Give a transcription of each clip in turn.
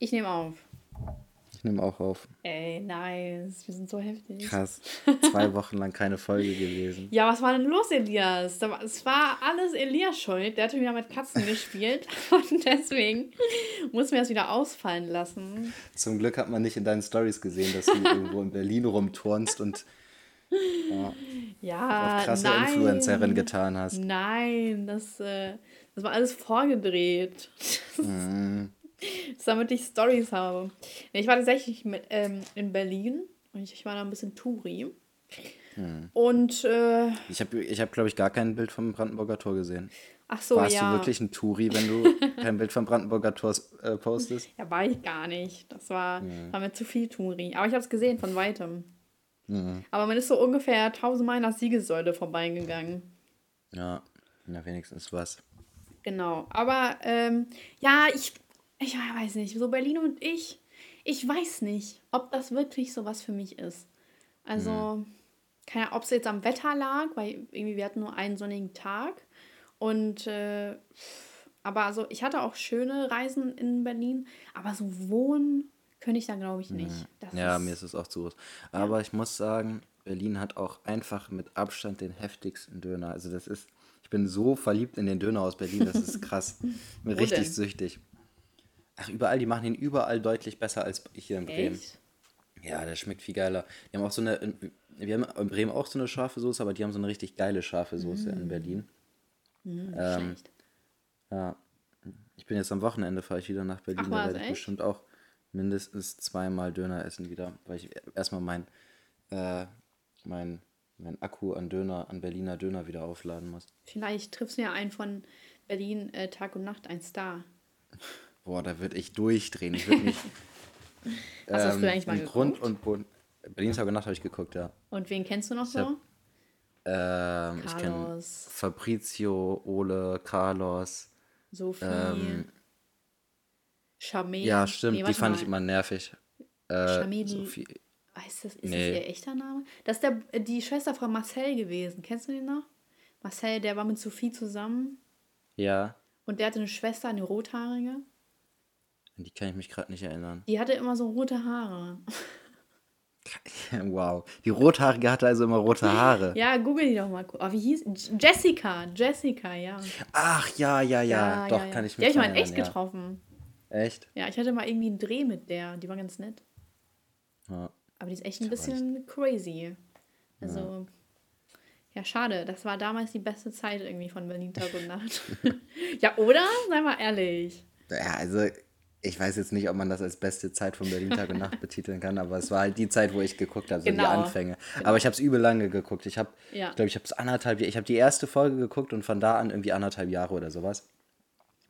Ich nehme auf. Ich nehme auch auf. Ey, nice. Wir sind so heftig. Krass. Zwei Wochen lang keine Folge gewesen. Ja, was war denn los, Elias? Es war alles Elias schuld. Der hatte wieder mit Katzen gespielt. Und deswegen mussten wir das wieder ausfallen lassen. Zum Glück hat man nicht in deinen Stories gesehen, dass du irgendwo in Berlin rumturnst und ja, Ja, auf krasse nein. Influencerin getan hast. Nein, das, äh, das war alles vorgedreht. Das ist, damit ich Stories habe. Ich war tatsächlich mit, ähm, in Berlin und ich, ich war da ein bisschen Touri. Mhm. Und, äh, Ich habe, ich hab, glaube ich, gar kein Bild vom Brandenburger Tor gesehen. ach so, Warst ja. du wirklich ein Touri, wenn du kein Bild vom Brandenburger Tor äh, postest? Ja, war ich gar nicht. Das war, war mir zu viel Touri. Aber ich habe es gesehen von weitem. Mhm. Aber man ist so ungefähr tausendmal an der Siegessäule vorbeigegangen. Ja, na wenigstens was. Genau. Aber ähm, ja, ich, ich weiß nicht. So Berlin und ich, ich weiß nicht, ob das wirklich so was für mich ist. Also, keine Ahnung, ob es jetzt am Wetter lag, weil irgendwie wir hatten nur einen sonnigen Tag. Und äh, aber also ich hatte auch schöne Reisen in Berlin, aber so wohnen könnte ich da glaube ich nicht. Das Ja, mir ist es auch zu groß. Aber ich muss sagen, Berlin hat auch einfach mit Abstand den heftigsten Döner. Also das ist, ich bin so verliebt in den Döner aus Berlin, das ist krass. Richtig süchtig. Ach, überall, die machen ihn überall deutlich besser als hier in Bremen. Echt? Ja, der schmeckt viel geiler. Die haben auch so eine, wir haben in Bremen auch so eine scharfe Soße, aber die haben so eine richtig geile scharfe Soße in Berlin. Hm, Ähm, schlecht. Ja, ich bin jetzt am Wochenende, fahre ich wieder nach Berlin. Ach, da werde ich echt? bestimmt auch mindestens zweimal Döner essen wieder, weil ich erstmal mein, äh, mein, mein Akku an Döner, an Berliner Döner wieder aufladen muss. Vielleicht triffst du ja einen von Berlin äh, Tag und Nacht, ein Star. Boah, da würde ich durchdrehen. Ich würde mich Hast du das früher eigentlich mal in Grund geguckt? und Boden. Berlin Tag und Nacht habe ich geguckt, ja. Und wen kennst du noch Ich hab- so? Ähm, ich kenne. Fabrizio, Ole, Carlos. Sophie. Ähm, Charmaine. ja, stimmt, Nee, die fand mal. ich immer nervig. Äh, Charmaine- Sophie. Ist das, ist Nee. das ihr echter Name? Das ist der, die Schwester von Marcel gewesen. Kennst du den noch? Marcel, der war mit Sophie zusammen. Ja, Und der hatte eine Schwester, eine rothaarige. An die kann ich mich gerade nicht erinnern. Die hatte immer so rote Haare. Wow. Die Rothaarige hatte also immer rote Haare. Ja, google die doch mal. Oh, wie hieß Jessica. Jessica, ja. Ach ja, ja, ja. Doch, kann ich Die habe mich ich mal in echt erinnern, getroffen. ja. Echt? Ja, ich hatte mal irgendwie einen Dreh mit der. Die war ganz nett. Ja. Aber die ist echt ein bisschen crazy. Also, ja. schade. Das war damals die beste Zeit irgendwie von Berlin Tag und Nacht. ja, oder? Sei mal ehrlich. ja, also ich weiß jetzt nicht, ob man das als beste Zeit von Berlin Tag und Nacht betiteln kann, aber es war halt die Zeit, wo ich geguckt habe, so Genau. die Anfänge. Aber ich habe es übel lange geguckt. Ich habe, Ja. ich glaube, ich habe es anderthalb, ich habe die erste Folge geguckt und von da an irgendwie anderthalb Jahre oder sowas.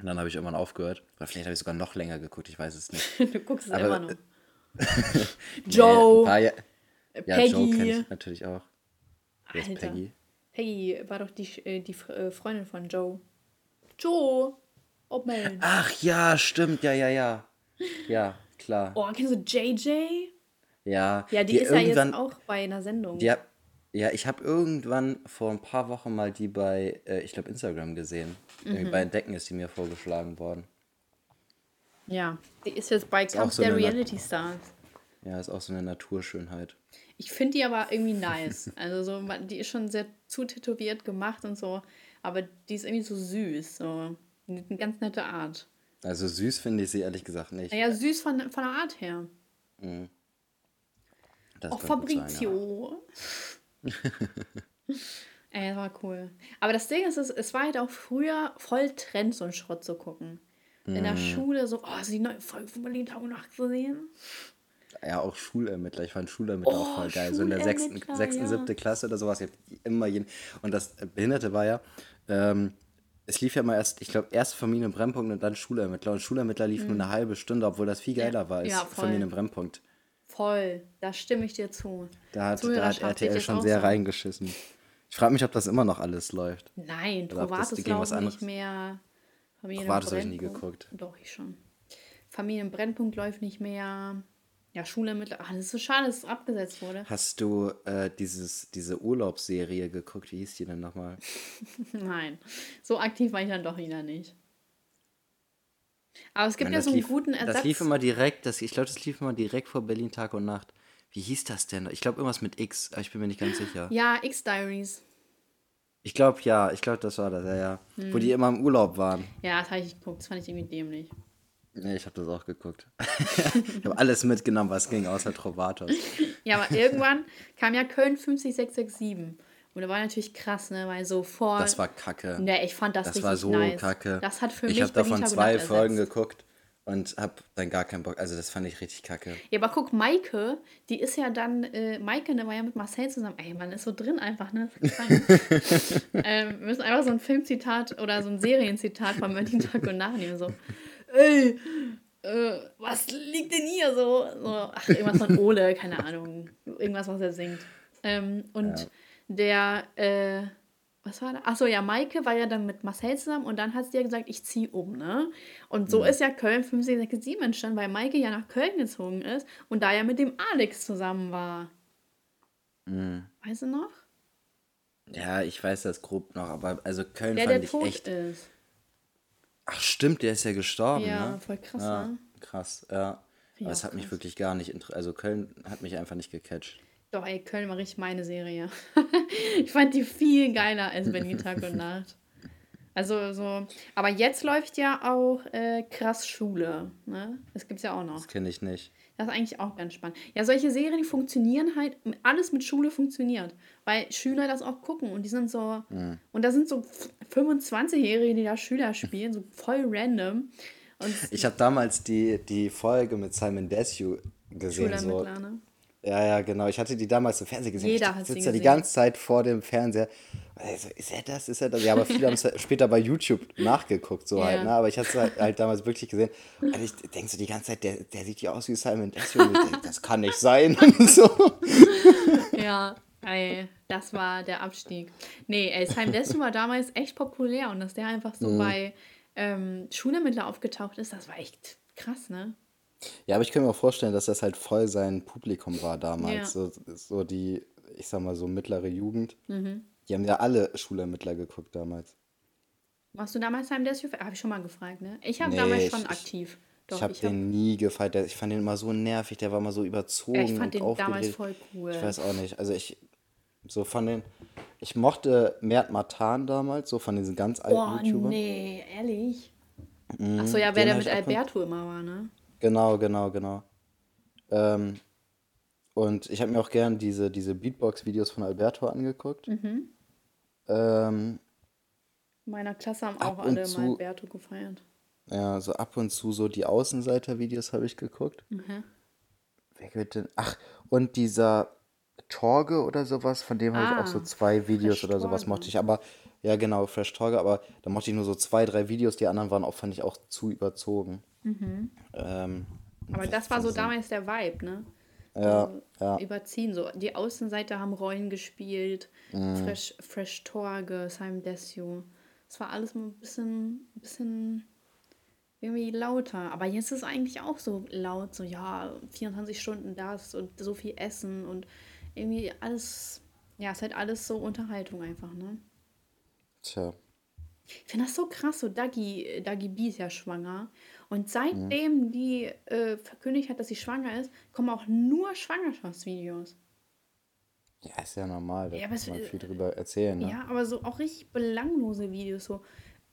Und dann habe ich irgendwann aufgehört. Oder vielleicht habe ich sogar noch länger geguckt, ich weiß es nicht. Du guckst es Aber, immer noch. Nee, Joe, paar Ja- Joe Peggy. kenne ich natürlich auch. Wer. Peggy? Peggy war doch die, äh, die äh, Freundin von Joe. Joe! Oh Mensch. Ach ja, stimmt, ja, ja, ja. Ja, klar. Oh, kennst du JJ? Ja, Ja, die, ist ja jetzt auch bei einer Sendung. Ja, ja ich habe irgendwann vor ein paar Wochen mal die bei, äh, ich glaube, Instagram gesehen. Mhm. Bei Entdecken ist die mir vorgeschlagen worden. Ja, die ist jetzt bei auch Kampf so der Reality Stars. Ja, ist auch so eine Naturschönheit. Ich finde die aber irgendwie nice. Also so, man- die ist schon sehr zu tätowiert gemacht und so, aber die ist irgendwie so süß. So. Eine ganz nette Art. Also süß finde ich sie ehrlich gesagt nicht. Naja, süß von, von der Art her. Das Auch sein, ja. Fabrizio. Ey, das war cool. Aber das Ding ist, es, es war halt auch früher voll Trend, so einen Schrott zu gucken. In Mhm. der Schule so, oh, hast du die neue Folge von Berlin Tag und Nacht gesehen? Ja, auch Schulermittler. Ich fand Schulermittler auch Oh, voll geil. So in der sechsten, sechsten ja. siebte Klasse oder sowas. Ich immer jeden. Und das Behinderte war ja, ähm, es lief ja mal erst, ich glaube, erst Familie im Brennpunkt und dann Schulermittler. Und Schulermittler lief nur eine halbe Stunde, obwohl das viel geiler war als Mhm. Ja, voll. Familie im Brennpunkt. Voll, da stimme ich dir zu. Da hat, da hat RTL schon sehr so? reingeschissen. Ich frage mich, ob das immer noch alles läuft. Nein, Oder was glaube ich nicht mehr. Privates habe ich nie geguckt. Doch, ich schon. Familie im Brennpunkt läuft nicht mehr. Ja, Schule mit. Ah, das ist so schade, dass es abgesetzt wurde. Hast du äh, dieses, diese Urlaubsserie geguckt? Wie hieß die denn nochmal? Nein, so aktiv war ich dann doch wieder nicht. Aber es gibt Mann, ja so einen lief, guten Ersatz. Das lief immer direkt, das, ich glaube, das lief immer direkt vor Berlin Tag und Nacht. Wie hieß das denn? Ich glaube, irgendwas mit X, aber ich bin mir nicht ganz sicher. ja, X-Diaries. Ich glaube, ja, ich glaube, das war das, ja, ja. Wo Hm. die immer im Urlaub waren. Ja, das habe ich geguckt. Das fand ich irgendwie dämlich. Nee, ich habe das auch geguckt. ich habe alles mitgenommen, was ging, außer Trovatos. Ja, aber irgendwann kam ja Köln 50667. Und da war natürlich krass, ne? Weil so vor. Das war kacke. Ne, ich fand das, Das richtig war so nice. kacke. Das hat für ich mich habe davon zwei Nacht Folgen ersetzt. geguckt und habe dann gar keinen Bock. Also das fand ich richtig kacke. Ja, aber guck, Maike, die ist ja dann, äh, Maike, ne, war ja mit Marcel zusammen. Ey, man ist so drin einfach, ne? Ähm, wir müssen einfach so ein Filmzitat oder so ein Serienzitat von Berlin Tag und Nacht nehmen. So, ey, äh, was liegt denn hier so? so? Ach, irgendwas von Ole, keine Ahnung. Irgendwas, was er singt. Ähm, und der, äh, was war da? Achso, ja, Maike war ja dann mit Marcel zusammen und dann hat sie ja gesagt, ich ziehe um, ne? Und so ist ja Köln 567 entstanden, weil Maike ja nach Köln gezogen ist und da ja mit dem Alex zusammen war. Weißt du noch? Ja, ich weiß das grob noch, aber also Köln Der, fand der ich tot echt. ist. Ach stimmt, der ist ja gestorben, Ja, ne? voll krass, ja, ne? Krass, ja. ich Aber es hat mich krass. wirklich gar nicht interessiert. Also Köln hat mich einfach nicht gecatcht. Doch, ey, Köln war richtig meine Serie. ich fand die viel geiler als Berlin Tag und Nacht. Also so, aber jetzt läuft ja auch äh, krass Schule, ne? Das gibt's ja auch noch. Das kenne ich nicht. Das ist eigentlich auch ganz spannend. Ja, solche Serien, funktionieren halt, alles mit Schule funktioniert, weil Schüler das auch gucken und die sind so, und da sind so 25-Jährige, die da Schüler spielen, so voll random. Und Ich habe damals die, die Folge mit Simon Desue gesehen. So. Schulermittler, ne? Ja, ja, genau. Ich hatte die damals im Fernsehen gesehen. Jeder ich hat sie sitze ja die gesehen. ganze Zeit vor dem Fernseher. Also, ist er das? Ist er das? Ja, aber viele haben es später bei YouTube nachgeguckt, so Ja. halt, ne? Aber ich hatte es halt, halt damals wirklich gesehen. Und ich denke so die ganze Zeit, der, der sieht ja aus wie Simon ich denk, das kann nicht sein. So. Ja, ey, das war der Abstieg. Nee, ey, Simon Desue war damals echt populär und dass der einfach so bei ähm, Schulermittler aufgetaucht ist, das war echt krass, ne? Ja, aber ich kann mir auch vorstellen, dass das halt voll sein Publikum war Ja. damals. So, so die, ich sag mal so mittlere Jugend. Mhm. Die haben ja alle Schulermittler geguckt damals. Warst du damals Simon Desue? Habe ich schon mal gefragt, ne? Ich habe Nee, damals schon ich- aktiv. Doch, ich habe hab- den nie gefeiert. Ich fand den immer so nervig. Der war immer so überzogen Ja, ich fand und den damals aufgedreht. voll cool. Ich weiß auch nicht. Also ich so von den. Ich mochte Mert Matan damals, so von diesen ganz alten Oh, YouTubern. nee, ehrlich? Achso, ja, wer der hab mit Alberto immer war, ne? Genau, genau, genau. Ähm, und ich habe mir auch gern diese, diese Beatbox-Videos von Alberto angeguckt. Mhm. Ähm, In meiner Klasse haben Ab auch alle zu- mal Alberto gefeiert. ja, so ab und zu so die Außenseiter-Videos habe ich geguckt. Mhm. Wer wird denn? Ach, und dieser Torge oder sowas, von dem habe ich auch so Ah, zwei Videos oder sowas mochte ich. Aber, ja genau, Fresh Torge, aber da mochte ich nur so zwei, drei Videos. Die anderen waren auch, fand ich auch zu überzogen. Ähm, Mhm. Aber das war so damals der Vibe, ne? Ja, so ja. Überziehen. So. Die Außenseiter haben Rollen gespielt. Mhm. Fresh, Fresh Torge, Simon Desue. Es war alles mal ein bisschen, ein bisschen irgendwie lauter. Aber jetzt ist es eigentlich auch so laut. So, ja, 24 Stunden das und so viel Essen und irgendwie alles. Ja, es ist halt alles so Unterhaltung einfach, ne? Tja. Ich finde das so krass, so Dagi, Dagi B ist ja schwanger. Und seitdem die äh, verkündigt hat, dass sie schwanger ist, kommen auch nur Schwangerschaftsvideos. Ja, ist ja normal, da Ja, kann es- man viel drüber erzählen. Ne? Ja, aber so auch richtig belanglose Videos, so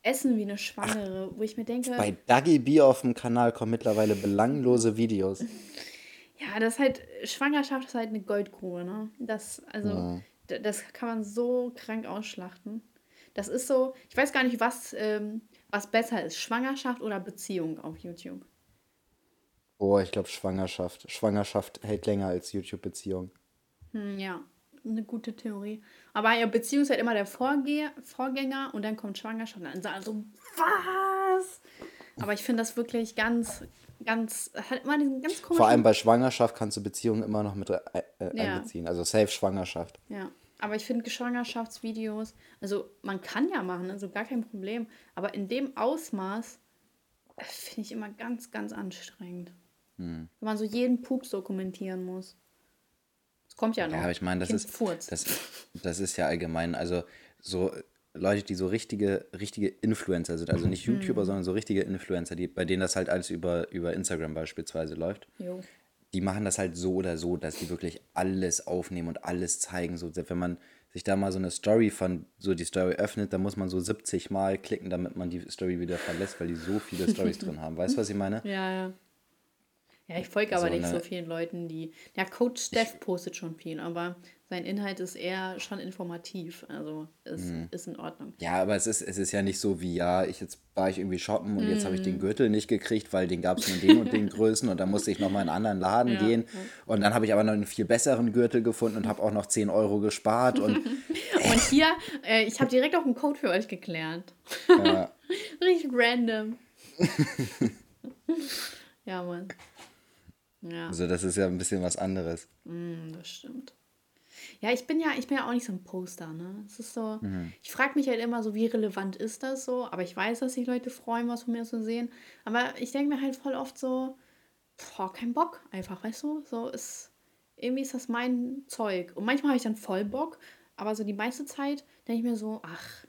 Essen wie eine Schwangere, wo ich mir denke, Bei Dagi B auf dem Kanal kommen mittlerweile belanglose Videos. ja, das ist halt, Schwangerschaft ist halt eine Goldgrube, ne? Das, also, d- das kann man so krank ausschlachten. Das ist so, ich weiß gar nicht, was, ähm, was besser ist, Schwangerschaft oder Beziehung auf YouTube. Oh, ich glaube Schwangerschaft. Schwangerschaft hält länger als YouTube-Beziehung. Hm, ja, eine gute Theorie. Aber ja, Beziehung ist halt immer der Vorge Vorgänger und dann kommt Schwangerschaft und dann so, was? Aber ich finde das wirklich ganz, ganz, hat immer diesen ganz komischen... Vor allem bei Schwangerschaft kannst du Beziehungen immer noch mit äh, äh, Ja. einbeziehen. Also safe Schwangerschaft. Ja, aber ich finde Schwangerschaftsvideos, also man kann ja machen, also gar kein Problem, aber in dem Ausmaß äh, finde ich immer ganz, ganz anstrengend. Hm. Wenn man so jeden Pups dokumentieren muss. Das kommt ja noch. Ja, aber ich meine, das Kind ist, das, das ist ja allgemein, also so Leute, die so richtige, richtige Influencer sind. Also nicht YouTuber, sondern so richtige Influencer, die, bei denen das halt alles über, über Instagram beispielsweise läuft. Jo. Die machen das halt so oder so, dass die wirklich alles aufnehmen und alles zeigen. So, wenn man sich da mal so eine Story von, so die Story öffnet, dann muss man so 70 Mal klicken, damit man die Story wieder verlässt, weil die so viele Stories drin haben. Weißt du, was ich meine? Ja, ja. Ja, ich folge aber So, nicht ne? so vielen Leuten, die. Ja, Coach Steph postet schon viel, aber sein Inhalt ist eher schon informativ. Also ist, Mhm. ist in Ordnung. Ja, aber es ist, es ist ja nicht so wie, ja, ich jetzt war ich irgendwie shoppen und jetzt habe ich Mhm. den Gürtel nicht gekriegt, weil den gab es nur in den und den Größen und dann musste ich nochmal in einen anderen Laden Ja, gehen und dann habe ich aber noch einen viel besseren Gürtel gefunden und habe auch noch 10 Euro gespart und Und hier, äh, ich habe direkt auch einen Code für euch geklärt. ja, Richtig random. ja, Mann. Ja, also das ist ja ein bisschen was anderes. mm, das stimmt. Ja, ich bin ja, ich bin ja auch nicht so ein Poster, ne? Es ist so, Mhm. ich frage mich halt immer so, wie relevant ist das so? Aber ich weiß, dass sich Leute freuen, was von mir zu sehen. Aber ich denke mir halt voll oft so, boah, kein Bock einfach, weißt du? So ist, irgendwie ist das mein Zeug. Und manchmal habe ich dann voll Bock, aber so die meiste Zeit denke ich mir so, ach,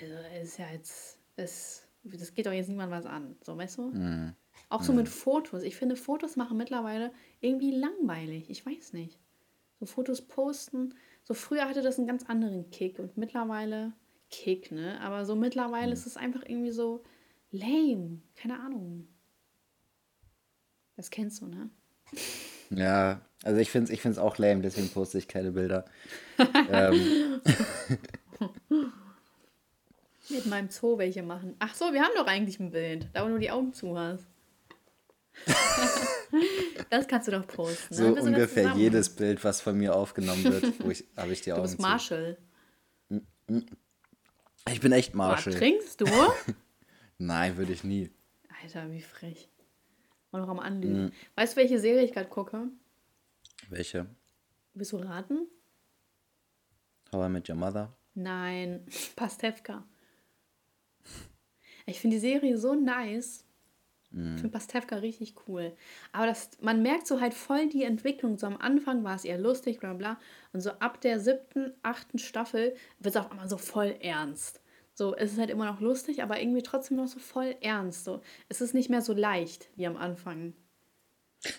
also es ist ja jetzt, es, das geht doch jetzt niemand was an. So, weißt du? Mhm. Auch so mit Fotos. Ich finde, Fotos machen mittlerweile irgendwie langweilig. Ich weiß nicht. So Fotos posten. So früher hatte das einen ganz anderen Kick und mittlerweile Kick, ne? Aber so mittlerweile ist es einfach irgendwie so lame. Keine Ahnung. Das kennst du, ne? Ja, also ich finde es ich find's auch lame, deswegen poste ich keine Bilder. ähm, Mit meinem Zoo welche machen. Ach so, wir haben doch eigentlich ein Bild, da wo du die Augen zu hast. Das kannst du doch posten. so ungefähr jedes Bild, was von mir aufgenommen wird, wo ich, habe ich die Du Augen bist zu. Marshall. Ich bin echt Marshall. trinkst du? Nein, würde ich nie. Alter, wie frech. Und noch am Anlügen. Weißt du, welche Serie ich gerade gucke? Welche? Willst du raten? How I Met Your Mother? Nein, Pastewka. Ich finde die Serie so nice. Ich finde Pastewka richtig cool. Aber das, man merkt so halt voll die Entwicklung. So am Anfang war es eher lustig, bla bla. Und so ab der siebten, achten Staffel wird es auf einmal so voll ernst. So, es ist halt immer noch lustig, aber irgendwie trotzdem noch so voll ernst. So, es ist nicht mehr so leicht wie am Anfang.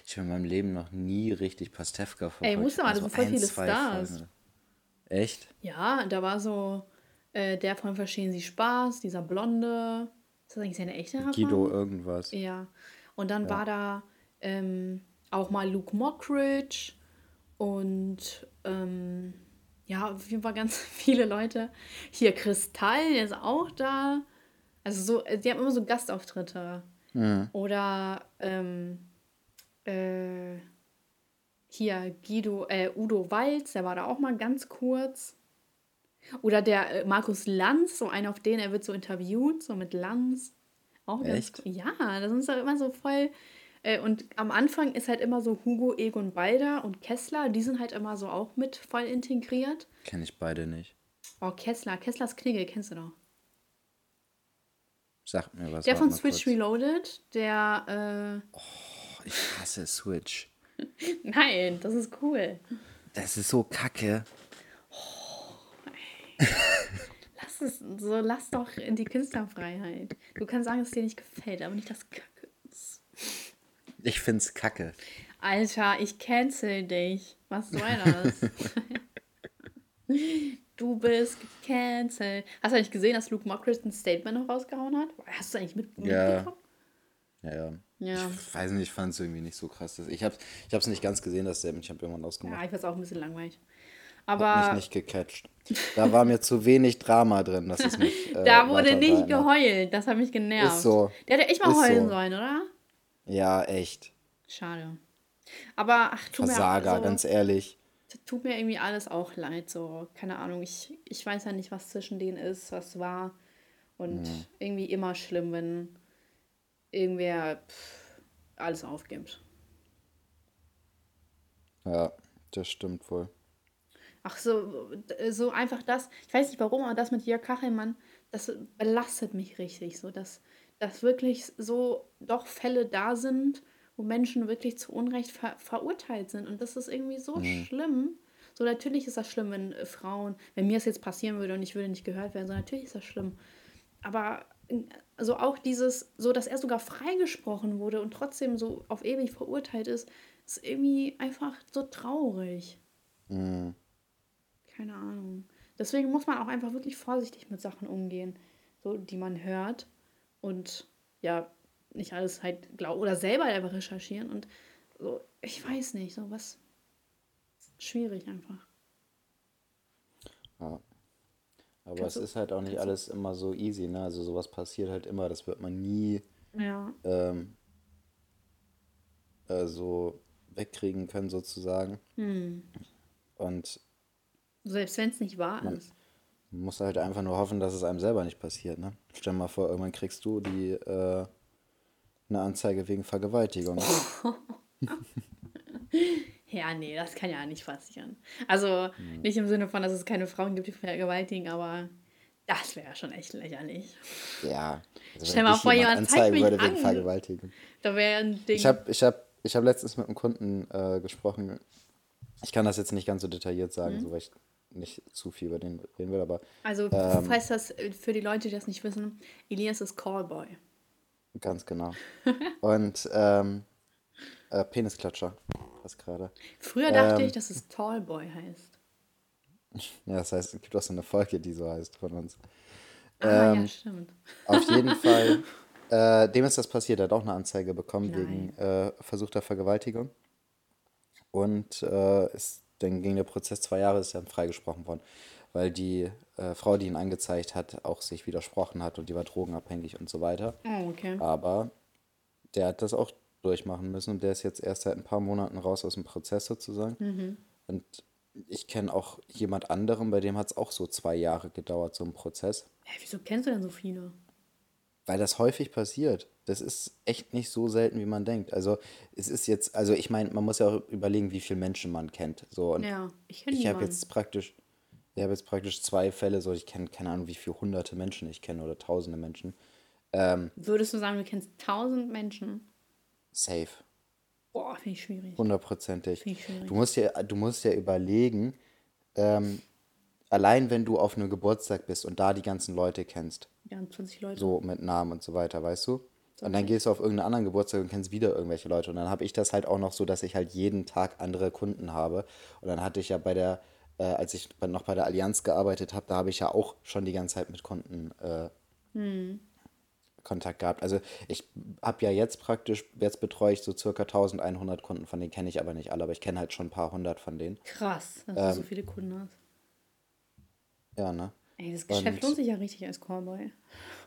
Ich habe in meinem Leben noch nie richtig Pastewka verfolgt. Ey, musst du mal, das Also sind voll viele Stars. Folgen. Echt? Ja, da war so äh, der von Verstehen Sie Spaß, dieser Blonde. Ist das eigentlich seine echte Haarfarbe? Guido irgendwas. Ja. Und dann war da ähm, auch mal Luke Mockridge und ähm, ja, auf jeden Fall ganz viele Leute. Hier Kristall, der ist auch da. Also so, die haben immer so Gastauftritte. Oder ähm, äh, hier Guido, äh, Udo Walz, der war da auch mal ganz kurz. Oder der äh, Markus Lanz, so einer auf den, er wird so interviewt, so mit Lanz. Auch ganz Echt? cool. Ja, das ist doch immer so voll. Äh, und am Anfang ist halt immer so Hugo, Egon Balder und Kessler, die sind halt immer so auch mit voll integriert. Kenne ich beide nicht. Oh, Kessler, Kesslers Knigge, kennst du doch. Sag mir was. Der von Switch kurz. Reloaded, der, Oh, ich hasse Switch. äh, nein, das ist cool. Das ist so kacke. Lass es, so lass doch in die Künstlerfreiheit. Du kannst sagen, dass es dir nicht gefällt, aber nicht das Kacke ist. Ich find's kacke. Alter, ich cancel dich. Was soll das? du bist gecancelt. Hast du eigentlich gesehen, dass Luke Mockridge ein Statement noch rausgehauen hat? Hast du eigentlich mit, Ja. mitbekommen? Ja, ja. Ja. Ich weiß nicht, ich fand es irgendwie nicht so krass. Ich habe ich hab's nicht ganz gesehen, das Statement. Ich habe irgendwann Ja, ausgemacht. ich fand es auch ein bisschen langweilig. Hat Aber mich nicht gecatcht. Da war mir zu wenig Drama drin, dass es mich. Äh, da wurde nicht geheult. Das hat mich genervt. Ist so. Der hätte echt mal heulen so. sollen, oder? Ja, echt. Schade. Aber ach, tut Versager, mir so, ganz ehrlich. tut mir irgendwie alles auch leid. So, keine Ahnung. Ich, ich weiß ja nicht, was zwischen denen ist, was war. Und irgendwie immer schlimm, wenn irgendwer pff, alles aufgibt. Ja, das stimmt wohl. Ach so, so einfach das. Ich weiß nicht warum, aber das mit Jörg Kachelmann, das belastet mich richtig. So, dass, dass wirklich so doch Fälle da sind, wo Menschen wirklich zu Unrecht ver verurteilt sind. Und das ist irgendwie so schlimm. So So, natürlich ist das schlimm, wenn äh, Frauen, wenn mir das jetzt passieren würde und ich würde nicht gehört werden, so, natürlich ist das schlimm. Aber äh, also auch dieses, so dass er sogar freigesprochen wurde und trotzdem so auf ewig verurteilt ist, ist irgendwie einfach so traurig. Mhm. Keine Ahnung. Deswegen muss man auch einfach wirklich vorsichtig mit Sachen umgehen, so die man hört und ja, nicht alles halt glauben oder selber einfach recherchieren und so, ich weiß nicht, so was schwierig einfach. Ja. Aber Kannst es ist halt auch nicht alles immer so easy, ne? Also sowas passiert halt immer, das wird man nie ja, ähm, äh, so wegkriegen können sozusagen. hm. Und Selbst wenn es nicht wahr man ist. muss halt einfach nur hoffen, dass es einem selber nicht passiert, ne? Stell dir mal vor, irgendwann kriegst du die äh, eine Anzeige wegen Vergewaltigung. Ja, nee, das kann ja nicht passieren. Also nicht im Sinne von, dass es keine Frauen gibt, die vergewaltigen, aber das wäre ja schon echt lächerlich. Ja, also Stell mal ich vor, jemand jemand zeigt mich würde wegen an. Vergewaltigung. Da wäre ein Ich Ding. habe ich hab, ich hab letztens mit einem Kunden äh, gesprochen. Ich kann das jetzt nicht ganz so detailliert sagen, Mhm. so weil ich nicht zu viel über den reden will, aber Also, ähm, falls das äh, für die Leute, die das nicht wissen, Elias ist Callboy. ganz genau. Und ähm, äh, Penisklatscher, was gerade. Früher dachte ich, Ähm, dass es Tallboy heißt. ja, das heißt, es gibt auch so eine Folge, die so heißt von uns. Ah, ja, Ähm, stimmt. auf jeden Fall, äh, dem ist das passiert. Er hat auch eine Anzeige bekommen wegen Nein. äh, versuchter Vergewaltigung. Und äh, ist, dann ging der Prozess zwei Jahre, ist dann freigesprochen worden. Weil die äh, Frau, die ihn angezeigt hat, auch sich widersprochen hat und die war drogenabhängig und so weiter. Oh, okay. Aber der hat das auch durchmachen müssen und der ist jetzt erst seit ein paar Monaten raus aus dem Prozess sozusagen. Mhm. Und ich kenne auch jemand anderen, bei dem hat es auch so zwei Jahre gedauert, so ein Prozess. Hä, wieso kennst du denn so viele? Weil das häufig passiert. Das ist echt nicht so selten, wie man denkt. Also es ist jetzt, also ich meine, man muss ja auch überlegen, wie viele Menschen man kennt. So und Ja, ich kenne ich habe jetzt praktisch, ich habe jetzt praktisch zwei Fälle, so ich kenne keine Ahnung, wie viele hunderte Menschen ich kenne oder tausende Menschen. Ähm, Würdest du sagen, du kennst tausend Menschen? safe. Boah, finde ich schwierig. Hundertprozentig. Du musst ja, du musst ja überlegen, ähm, allein wenn du auf einem Geburtstag bist und da die ganzen Leute kennst, Ja, 20 Leute. so mit Namen und so weiter, weißt du? Und dann gehst du auf irgendeinen anderen Geburtstag und kennst wieder irgendwelche Leute. Und dann habe ich das halt auch noch so, dass ich halt jeden Tag andere Kunden habe. Und dann hatte ich ja bei der, äh, als ich noch bei der Allianz gearbeitet habe, da habe ich ja auch schon die ganze Zeit mit Kunden äh, Kontakt gehabt. Also ich habe ja jetzt praktisch, jetzt betreue ich so circa 1100 Kunden, von denen kenne ich aber nicht alle, aber ich kenne halt schon ein paar hundert von denen. Krass, dass Ähm, du so viele Kunden hast. Ja, ne? Ey, das Geschäft Und, lohnt sich ja richtig als Callboy.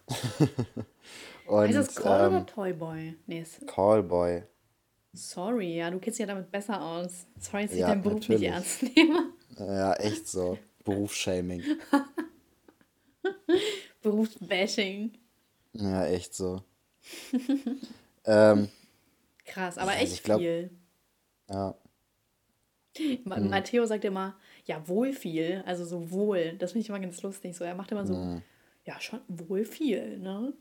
und Heißt das Call ähm, oder Toyboy? Nee, ist, Callboy. sorry, ja, du kennst dich ja damit besser aus. Sorry, dass ich Ja, deinen Beruf nicht natürlich. ernst nehme. Ja, echt so. Berufsshaming. Berufsbashing. Ja, echt so. ähm, Krass, aber echt ich glaube, viel. ja. Ma Mhm. Matteo sagt immer, ja, wohl viel. Also so wohl. Das finde ich immer ganz lustig. So, er macht immer so, Mhm. ja, schon wohl viel, ne?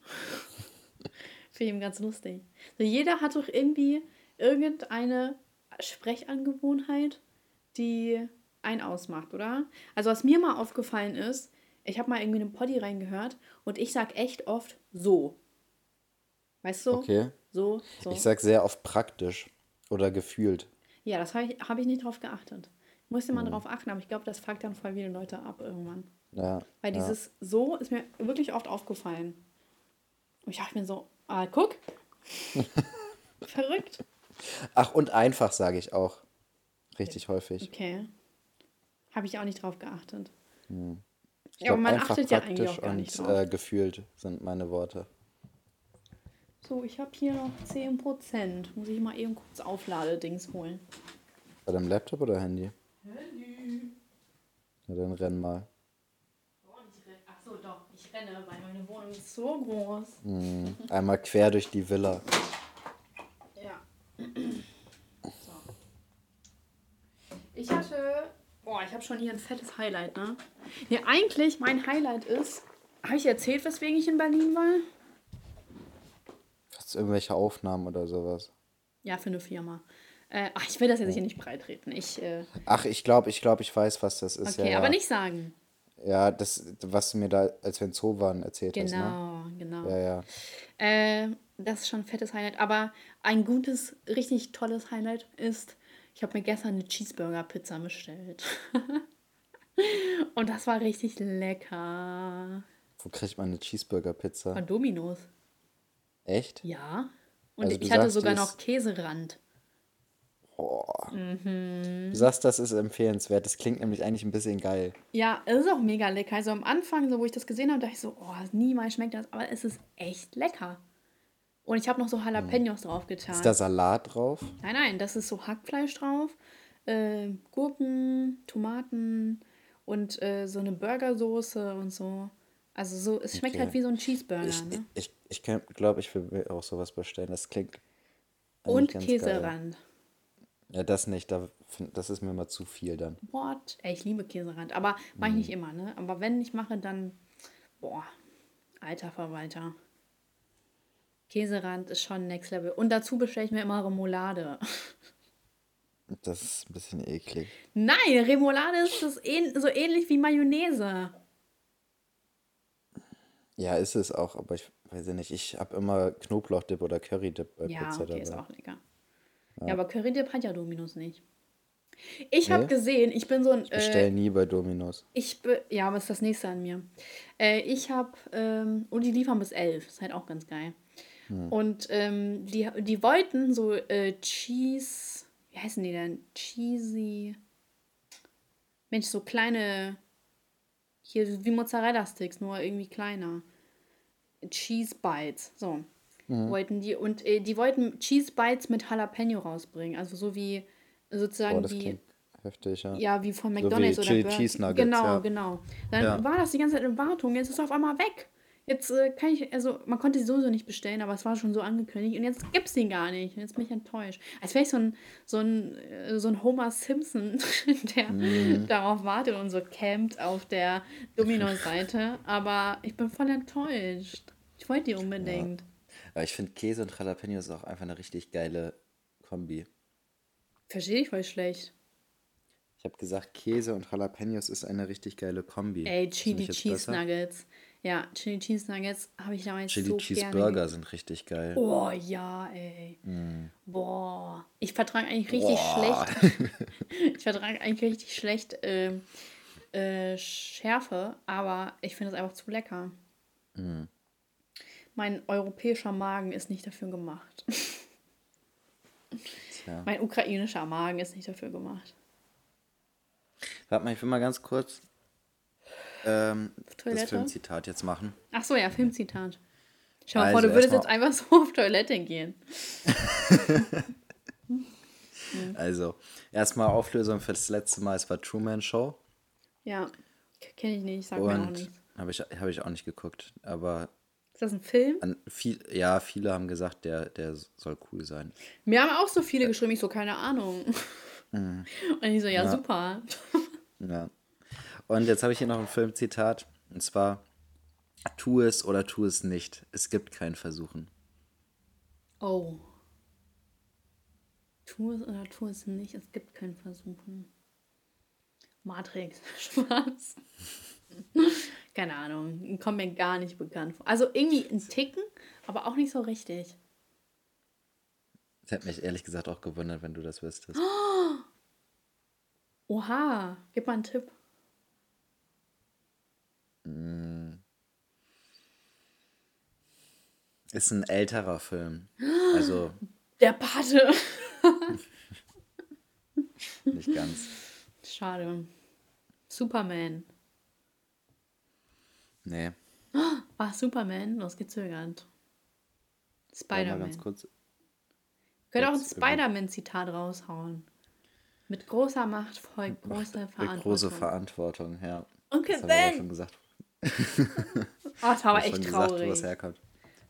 Finde ich ganz lustig. So, jeder hat doch irgendwie irgendeine Sprechangewohnheit, die einen ausmacht, oder? Also was mir mal aufgefallen ist, ich habe mal irgendwie in einen Poddy reingehört und ich sag echt oft so. Weißt du? Okay. So, so. Ich sag sehr oft praktisch oder gefühlt. Ja, das habe ich, hab ich nicht drauf geachtet. Musste Mhm. man drauf achten, aber ich glaube, das fuckt dann voll viele Leute ab irgendwann. Ja, Weil ja. dieses so ist mir wirklich oft aufgefallen. Und ich dachte mir so, ah, guck. Verrückt. Ach, und einfach sage ich auch. Richtig häufig. Okay. Habe ich auch nicht drauf geachtet. Ich Ja, aber glaube, man achtet ja eigentlich auch gar nicht und drauf. äh, gefühlt sind meine Worte. So, ich habe hier noch 10%. Muss ich mal eben kurz Aufladedings holen. Bei deinem Laptop oder Handy? Handy. Ja, dann renn mal. Ach so, doch. Ich renne, weil meine Wohnung ist so groß. Mhm. Einmal quer durch die Villa. Ja. So. Ich hatte. Boah, ich habe schon hier ein fettes Highlight, ne? Ja, eigentlich mein Highlight ist. Habe ich erzählt, weswegen ich in Berlin war? Hast du irgendwelche Aufnahmen oder sowas? Ja, für eine Firma. Äh, ach, ich will das jetzt hier nicht breitreten. Ich, äh, Ach, ich glaube, ich glaube, ich weiß, was das ist. okay, ja, aber ja. nicht sagen. Ja, das, was du mir da, als wir in Zoo waren, erzählt hast, Genau, genau. ne? Ja, ja. Äh, das ist schon ein fettes Highlight. Aber ein gutes, richtig tolles Highlight ist, ich habe mir gestern eine Cheeseburger-Pizza bestellt. Und das war richtig lecker. Wo kriegt man eine Cheeseburger-Pizza? Von Dominos. Echt? Ja. Und Also ich hatte sogar noch Käserand. Mhm. Du sagst, das ist empfehlenswert. Das klingt nämlich eigentlich ein bisschen geil. Ja, es ist auch mega lecker. Also am Anfang, so wo ich das gesehen habe, dachte ich so, oh, niemals schmeckt das. Aber es ist echt lecker. Und ich habe noch so Jalapenos drauf getan. Ist da Salat drauf? Nein, nein, das ist so Hackfleisch drauf, äh, Gurken, Tomaten und äh, so eine Burgersoße und so. Also so, es schmeckt Okay. halt wie so ein Cheeseburger, Ich, ne? ich, ich glaube, ich will mir auch sowas bestellen. Das klingt. Und ganz geil. Käserand. Ja, das nicht. Da, das ist mir mal zu viel dann. What? Ey, ich liebe Käserand, aber mache ich nicht immer, ne? Aber wenn ich mache, dann, boah, alter Verwalter. Käserand ist schon Next Level. Und dazu bestelle ich mir immer Remoulade. Das ist ein bisschen eklig. Nein, Remoulade ist so ähnlich wie Mayonnaise. Ja, ist es auch, aber ich weiß ja nicht. Ich habe immer Knoblauchdip oder Currydip bei Ja, Pizza okay, ist dabei. auch lecker. Ja, aber Currydip hat ja Dominos nicht. Ich habe gesehen, ich bin so ein. Bestell Äh, nie bei Dominos. ich be ja, was ist das nächste an mir? Äh, ich habe. Ähm, und die liefern bis 11. Ist halt auch ganz geil. Und ähm, die, die wollten so äh, Cheese. Wie heißen die denn? Cheesy. Mensch, so kleine. Hier wie Mozzarella-Sticks, nur irgendwie kleiner. Cheese Bites. So. Wollten die. Und äh, die wollten Cheese Bites mit Jalapeno rausbringen. Also so wie sozusagen Boah, das die. heftig, ja. Ja, wie von wie McDonalds oder Chili. Cheese Nuggets, Genau, ja. genau. Dann Ja. war das die ganze Zeit in Wartung. Jetzt ist es auf einmal weg. Jetzt äh, kann ich, also man konnte sie sowieso nicht bestellen, aber es war schon so angekündigt und jetzt gibt es den gar nicht. Jetzt bin ich enttäuscht. Als wäre ich so ein, so ein, äh, so ein Homer Simpson, der Mhm. darauf wartet und so campt auf der Domino-Seite. Aber ich bin voll enttäuscht. Ich wollte die unbedingt. Aber ich finde Käse und Jalapeno ist auch einfach eine richtig geile Kombi. Verstehe ich voll schlecht. Ich habe gesagt, Käse und Jalapenos ist eine richtig geile Kombi. Ey, Chili Cheese? Nuggets. Ja, Chili Cheese Nuggets habe ich damals Chili so Cheese gerne Burger sind richtig geil. Oh ja, ey. Mm. Boah. Ich vertrage eigentlich richtig schlecht. ich vertrage eigentlich richtig schlecht ähm, äh, Schärfe, aber ich finde es einfach zu lecker. Mm. Mein europäischer Magen ist nicht dafür gemacht. Tja. mein ukrainischer Magen ist nicht dafür gemacht. Warte mal, ich will mal ganz kurz ähm, das? Filmzitat jetzt machen. Ach so, ja, Filmzitat. Schau mal Also vor, du würdest jetzt einfach so auf Toilette gehen. Also, erstmal Auflösung für das letzte Mal, es war Truman Show. Ja, kenne ich nicht, sag mir auch Und nichts. habe ich, hab ich auch nicht geguckt. Aber das ein Film? an viel, ja, viele haben gesagt, der, der soll cool sein. Mir haben auch so viele geschrieben, ich so, keine Ahnung. Und ich so, ja, Ja. super. Ja. Und jetzt habe ich hier noch ein Filmzitat. Und zwar: Tu es oder tu es nicht. Es gibt kein Versuchen. Oh. Tu es oder tu es nicht, es gibt kein Versuchen. Matrix, Spaß. Keine Ahnung, kommt mir gar nicht bekannt vor. Also irgendwie ein Ticken, aber auch nicht so richtig. Das hätte mich ehrlich gesagt auch gewundert, wenn du das wüsstest. Oha, gib mal einen Tipp. Ist ein älterer Film. Also Der Pate. nicht ganz. Schade. Superman. Nee. War Superman? Los gezögert. Warte mal Spider-Man. ganz kurz. Könnt auch ein Spider-Man-Zitat raushauen. Mit großer Macht folgt große Mit Verantwortung. große Verantwortung, ja. Onkel Das haben wir Ben! schon gesagt. Oh, das war aber Schon echt gesagt, traurig. es herkommt.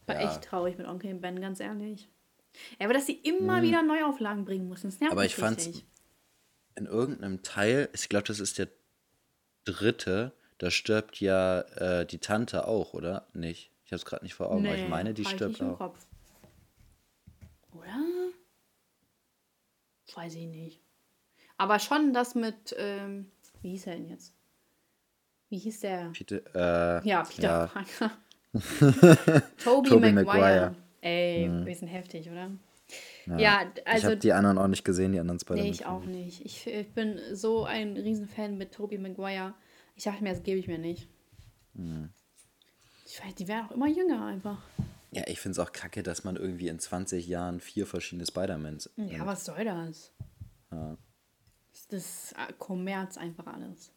War Ja. echt traurig mit Onkel Ben, ganz ehrlich. Ja, aber dass sie immer wieder Neuauflagen bringen müssen, das nervt. Aber ich richtig. In irgendeinem Teil, ich glaube, das ist der dritte, da stirbt ja äh, die Tante auch, oder? Nicht? Ich habe es gerade nicht vor Augen, aber ich meine, die ich stirbt auch. Kopf. Oder? weiß ich nicht. Aber schon das mit, ähm, wie hieß er denn jetzt? Wie hieß der? Peter, äh, Ja, Peter ja. Toby Tobey Maguire. Maguire. Ey, Mhm. wir sind heftig, oder? Ja, ich also habe die anderen auch nicht gesehen, die anderen Nee, Spider-Man. ich auch nicht. Ich, ich bin so ein Riesenfan mit Tobey Maguire. Ich dachte mir, das gebe ich mir nicht. Mhm. Ich weiß, die werden auch immer jünger einfach. Ja, ich finde es auch kacke, dass man irgendwie in 20 Jahren vier verschiedene Spider-Mans. Ja, was soll das? Ja, Das ist Kommerz einfach alles.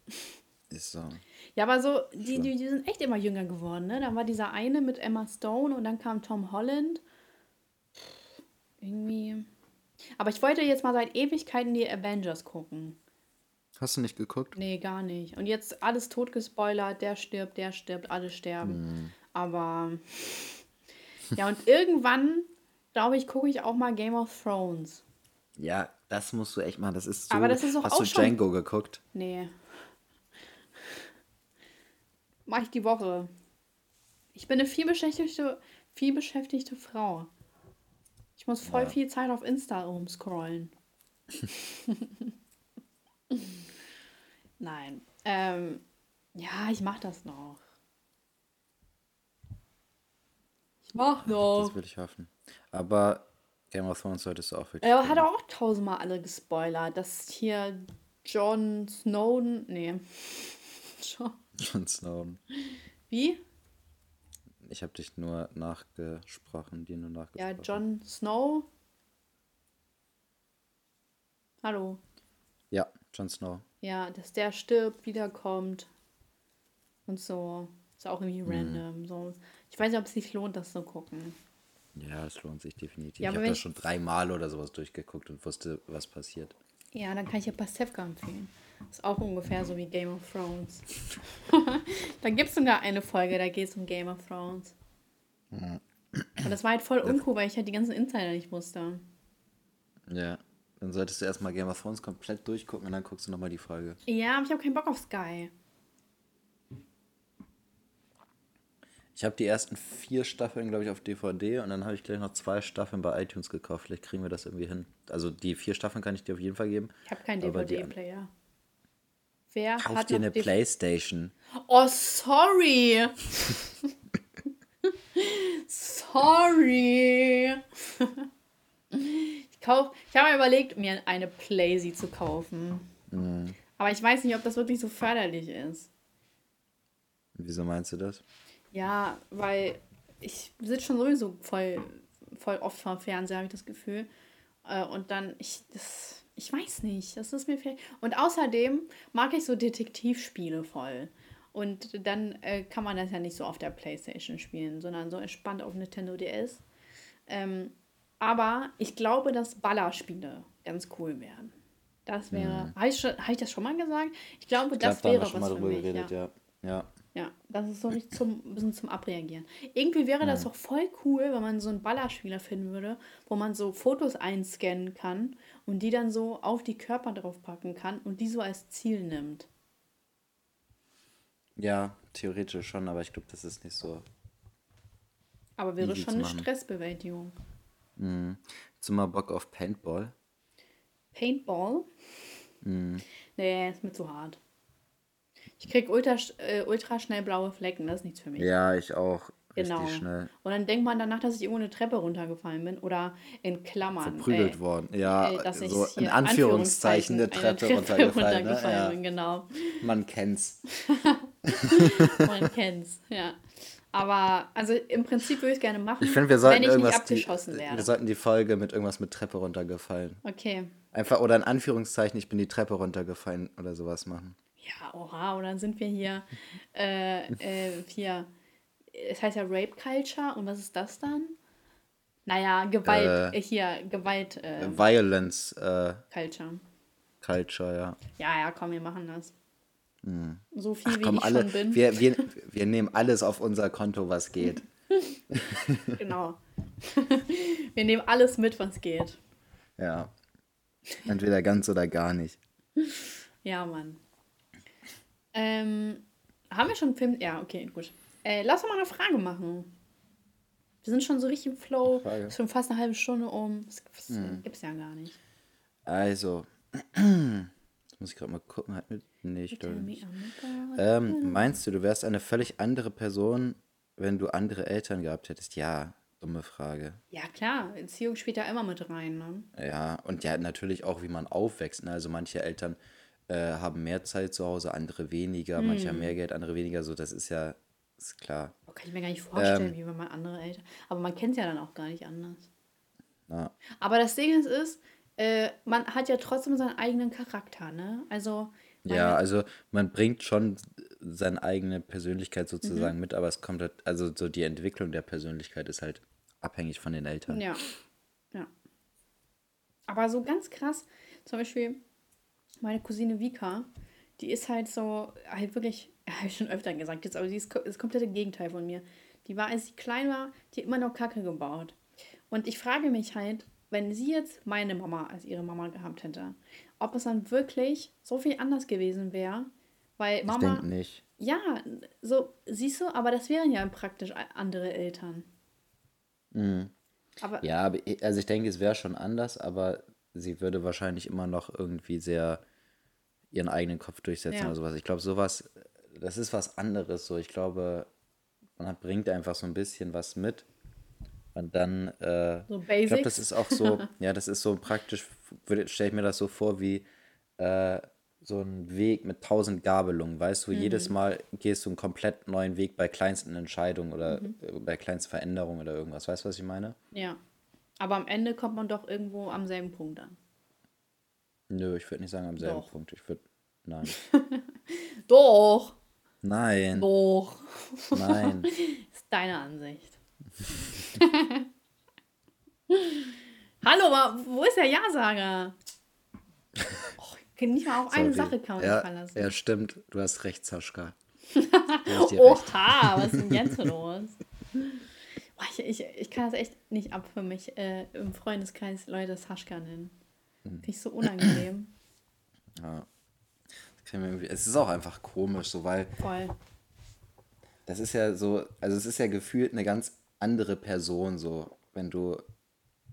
ist so. Ja, aber so, die, die, die sind echt immer jünger geworden, ne? Dann war dieser eine mit Emma Stone und dann kam Tom Holland. Irgendwie. Aber ich wollte jetzt mal seit Ewigkeiten die Avengers gucken. Hast du nicht geguckt? Nee, gar nicht. Und jetzt alles tot gespoilert, der stirbt, der stirbt, alle sterben. Aber ja, und irgendwann, glaube ich, gucke ich auch mal Game of Thrones. Ja, das musst du echt machen. Das ist so. Aber das ist doch Hast auch du schon- Django geguckt? Nee. Mach ich die Woche. Ich bin eine vielbeschäftigte, vielbeschäftigte Frau. Ich muss voll Ja. viel Zeit auf Insta rumscrollen. Nein. Ähm, ja, ich mach das noch. Ich mach noch. Das würde ich hoffen. Aber Game of Thrones solltest du auch wirklich. Er hat auch tausendmal alle gespoilert, dass hier John Snowden. Nee. John, Jon Snowden. wie? Ich habe dich nur nachgesprochen, dir nur Ja, nachgesprochen. John Snow. Hallo. Ja, Jon Snow. Ja, dass der stirbt, wiederkommt. Und so. Ist auch Mhm. irgendwie random. So. Ich weiß nicht, ob es sich lohnt, das zu gucken. Ja, es lohnt sich definitiv. Ja, ich habe das schon dreimal oder sowas durchgeguckt und wusste, was passiert. Ja, dann kann ich ja Pastewka empfehlen. Ist auch ungefähr so wie Game of Thrones. da gibt es sogar eine Folge, da geht es um Game of Thrones. Und das war halt voll uncool, weil ich halt die ganzen Insider nicht wusste. Ja. Dann solltest du erstmal Game of Thrones komplett durchgucken und dann guckst du nochmal die Folge. Ja, aber ich habe keinen Bock auf Sky. Ich habe die ersten vier Staffeln, glaube ich, auf DVD und dann habe ich gleich noch zwei Staffeln bei iTunes gekauft. Vielleicht kriegen wir das irgendwie hin. Also die vier Staffeln kann ich dir auf jeden Fall geben. Ich habe keinen DVD-Player. Wer Kauf hat dir eine Playstation. Oh, sorry. sorry. ich kauf, ich habe mir überlegt, mir eine Playsee zu kaufen. Mhm. Aber ich weiß nicht, ob das wirklich so förderlich ist. Wieso meinst du das? Ja, weil ich sitze schon sowieso voll, voll oft vor dem Fernseher, habe ich das Gefühl. Äh, Und dann, ich, das, ich weiß nicht, das ist mir vielleicht. Und außerdem mag ich so Detektivspiele voll. Und dann äh, kann man das ja nicht so auf der Playstation spielen, sondern so entspannt auf Nintendo DS. Ähm, aber ich glaube, dass Ballerspiele ganz cool wären. Das wäre. Habe ich, hab ich das schon mal gesagt? Ich glaube, Ich das glaube, da wäre schon was mal für mich. geredet, ja. ja. Ja. Ja, das ist so richtig zum, ein bisschen zum Abreagieren. Irgendwie wäre das doch voll cool, wenn man so einen Ballerspieler finden würde, wo man so Fotos einscannen kann und die dann so auf die Körper draufpacken kann und die so als Ziel nimmt. Ja, theoretisch schon, aber ich glaube, das ist nicht so. Aber wäre schon eine machen. Stressbewältigung. Hast du mal Bock auf Paintball? Paintball? Mhm. Nee, ist mir zu hart. Ich krieg ultra, äh, ultra schnell blaue Flecken, das ist nichts für mich. Ja, ich auch. Genau. Schnell. Und dann denkt man danach, dass ich irgendwo eine Treppe runtergefallen bin oder in Klammern. Verprügelt äh, worden. Ja, äh, dass ich so in Anführungszeichen eine Treppe runtergefallen. Ne? Ja, bin, genau. man kennt's. Man kennt's, ja. Aber, also im Prinzip würde ich es gerne machen, Ich finde, wir sollten wenn ich nicht irgendwas. Die, abgeschossen werde. wir sollten die Folge mit irgendwas mit Treppe runtergefallen. Okay. Einfach oder in Anführungszeichen, ich bin die Treppe runtergefallen oder sowas machen. Ja, oha, und dann sind wir hier, äh, äh, hier, es heißt ja Rape Culture, und was ist das dann? Naja, Gewalt, Äh, äh, hier, Gewalt äh, Violence äh, Culture. Culture, ja. Ja, ja, komm, wir machen das. So viel, Hm. Ach wie komm, ich alle. schon bin. Wir, wir, wir nehmen alles auf unser Konto, was geht. Genau. wir nehmen alles mit, was geht. Ja. Entweder ganz oder gar nicht. Ja, Mann. Ähm, haben wir schon einen Film? Ja, okay, gut. Äh, lass doch mal eine Frage machen. Wir sind schon so richtig im Flow. Frage. Schon fast eine halbe Stunde um. Das, das Hm. gibt's ja gar nicht. Also, jetzt muss ich gerade mal gucken, hat. Tell oder me nicht. Ähm, meinst du, du wärst eine völlig andere Person, wenn du andere Eltern gehabt hättest? Ja, dumme Frage. Ja, klar, Erziehung spielt da immer mit rein, ne? Ja, und ja, natürlich auch, wie man aufwächst. Ne? Also manche Eltern äh, haben mehr Zeit zu Hause, andere weniger, manche haben mehr Geld, andere weniger. So, das ist ja, ist klar. Oh, kann ich mir gar nicht vorstellen, wie wenn man andere Eltern. Aber man kennt es ja dann auch gar nicht anders. Ja, Aber das Ding ist, ist äh, man hat ja trotzdem seinen eigenen Charakter, ne? Also, ja also man bringt schon seine eigene Persönlichkeit sozusagen mit, aber es kommt halt, also so die Entwicklung der Persönlichkeit ist halt abhängig von den Eltern. Ja. Ja. Aber so ganz krass, zum Beispiel meine Cousine Vika, die ist halt so, halt wirklich, habe ich schon öfter gesagt, jetzt, aber sie ist das komplette Gegenteil von mir. Die war, als sie klein war, die hat immer noch Kacke gebaut. Und ich frage mich halt, wenn sie jetzt meine Mama als ihre Mama gehabt hätte, ob es dann wirklich so viel anders gewesen wäre, weil Ich Mama. denke nicht. Ja, so, siehst du, aber das wären ja praktisch andere Eltern. Aber Ja, aber ich- also ich denke, es wäre schon anders, aber sie würde wahrscheinlich immer noch irgendwie sehr ihren eigenen Kopf durchsetzen Ja. oder sowas. Ich glaube, sowas, das ist was anderes so. Ich glaube, man bringt einfach so ein bisschen was mit. Und dann, äh, So ich glaube, das ist auch so, ja, das ist so praktisch, stelle ich mir das so vor wie äh, so ein Weg mit tausend Gabelungen, weißt du, Mhm. jedes Mal gehst du einen komplett neuen Weg bei kleinsten Entscheidungen oder Mhm. äh, bei kleinsten Veränderungen oder irgendwas. Weißt du, was ich meine? Ja. Aber am Ende kommt man doch irgendwo am selben Punkt an. Nö, ich würde nicht sagen am selben Doch. Punkt. Ich würde. Nein. Doch, Nein. doch. Nein. Ist deine Ansicht. Hallo, wo ist der Ja-Sager? Oh, ich kann nicht mal auf eine. Sache kann man ja, verlassen. ja, stimmt. Du hast recht, Saschka. Oha, was ist denn jetzt los? Ich, ich, ich kann das echt nicht ab für mich, äh, im Freundeskreis Leute Saschka nennen. Hm. Finde ich so unangenehm. Ja. Es ist auch einfach komisch, so, weil Voll. das ist ja so, also es ist ja gefühlt eine ganz andere Person, so, wenn du,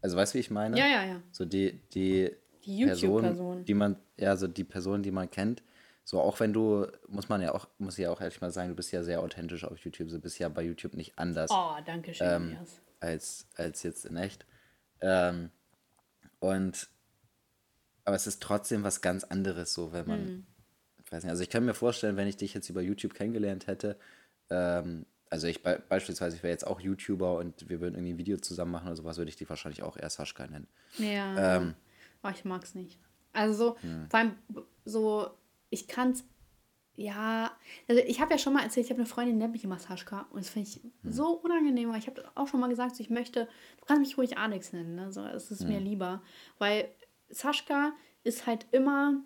also weißt du, wie ich meine? Ja, ja, ja. So die, die, Die Person, YouTube-Person. die man, ja, so die Person, die man kennt, so auch wenn du, muss man ja auch, muss ich ja auch ehrlich mal sagen, du bist ja sehr authentisch auf YouTube, du bist ja bei YouTube nicht anders. Oh, danke schön, ähm, als, als jetzt in echt. Ähm, und aber es ist trotzdem was ganz anderes, so wenn man, Hm. ich weiß nicht, also ich kann mir vorstellen, wenn ich dich jetzt über YouTube kennengelernt hätte, ähm, also ich be beispielsweise, ich wäre jetzt auch YouTuber und wir würden irgendwie ein Video zusammen machen oder sowas, würde ich dich wahrscheinlich auch eher Saschka nennen. Ja. Ähm, Oh, ich mag's nicht. Also so, vor allem so, ich kann's, ja, also ich habe ja schon mal erzählt, ich habe eine Freundin, die nennt mich immer Saschka und das finde ich so unangenehm, weil ich habe auch schon mal gesagt, so, ich möchte, du kannst mich ruhig Alex nennen, ne? so, es ist mir lieber, weil Saschka ist halt immer,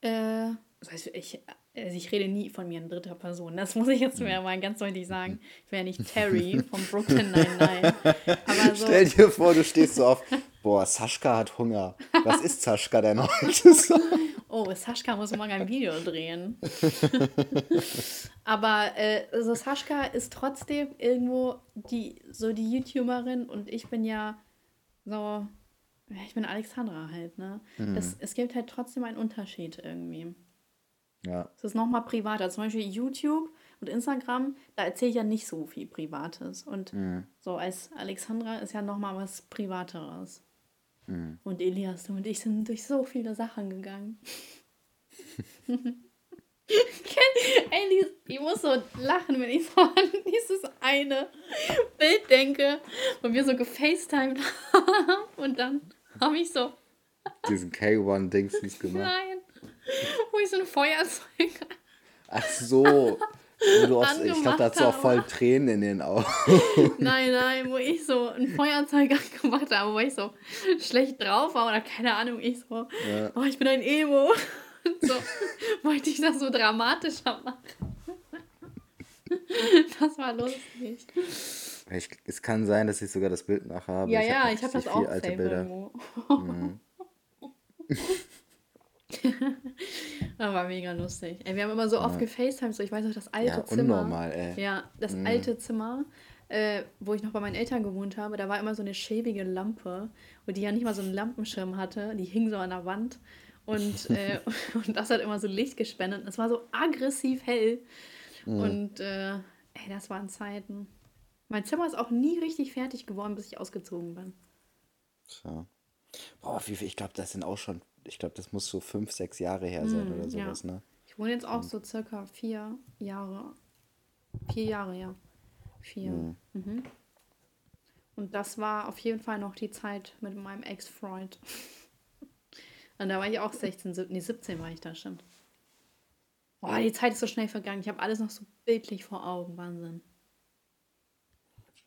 äh, das heißt, ich, also ich rede nie von mir in dritter Person, das muss ich jetzt mir mal ganz deutlich sagen. Ich wäre nicht Terry von Brooklyn Nine-Nine, aber so, Stell dir vor, du stehst so auf, boah, Saschka hat Hunger. Was ist Saschka denn heute so? Oh, Saschka muss morgen ein Video drehen. Aber äh, also Saschka ist trotzdem irgendwo die, so die YouTuberin und ich bin ja so, ich bin Alexandra halt, ne? Das, es gibt halt trotzdem einen Unterschied irgendwie. Ja, Es ist nochmal privater. Zum Beispiel YouTube und Instagram, da erzähle ich ja nicht so viel Privates. Und so als Alexandra ist ja nochmal was Privateres. Und Elias, du und ich sind durch so viele Sachen gegangen. Ey, ich muss so lachen, wenn ich so an dieses eine Bild denke, wo wir so gefacetimed haben. Und dann habe ich so, diesen K1-Dingsens gemacht. nein, wo ich so ein Feuerzeug Ach so. Hast, ich glaube, da hast du auch voll. Tränen in den Augen. Nein, nein, wo ich so ein Feuerzeug angemacht habe, wo ich so schlecht drauf war oder keine Ahnung, ich so, Ja. oh, ich bin ein Emo. Und so wollte ich das so dramatischer machen. Das war lustig. Ich, es kann sein, dass ich sogar das Bild nachher habe. Ja, hab ja, noch ich habe das auch alte Bilder. Mhm. Das war mega lustig. Ey, wir haben immer so oft gefacetimed, so ich weiß noch, das alte Ja, Zimmer. unnormal, ey. Mhm. Ja, das alte Zimmer. äh, wo ich noch bei meinen Eltern gewohnt habe, da war immer so eine schäbige Lampe, und die ja nicht mal so einen Lampenschirm hatte, die hing so an der Wand. Und, äh, und das hat immer so Licht gespendet. Es war so aggressiv hell. Mhm. Und äh, ey, das waren Zeiten. Mein Zimmer ist auch nie richtig fertig geworden, bis ich ausgezogen bin. So. Boah, wie viel, ich glaube, das sind auch schon, ich glaube, das muss so fünf, sechs Jahre her sein mm, oder sowas, ja. ne? Ich wohne jetzt auch so circa vier Jahre. Vier Jahre, ja. Vier. Mm. Mhm. Und das war auf jeden Fall noch die Zeit mit meinem Ex-Freund. Und da war ich auch 16, nee, 17 war ich da, stimmt. Boah, die Zeit ist so schnell vergangen. Ich habe alles noch so bildlich vor Augen. Wahnsinn.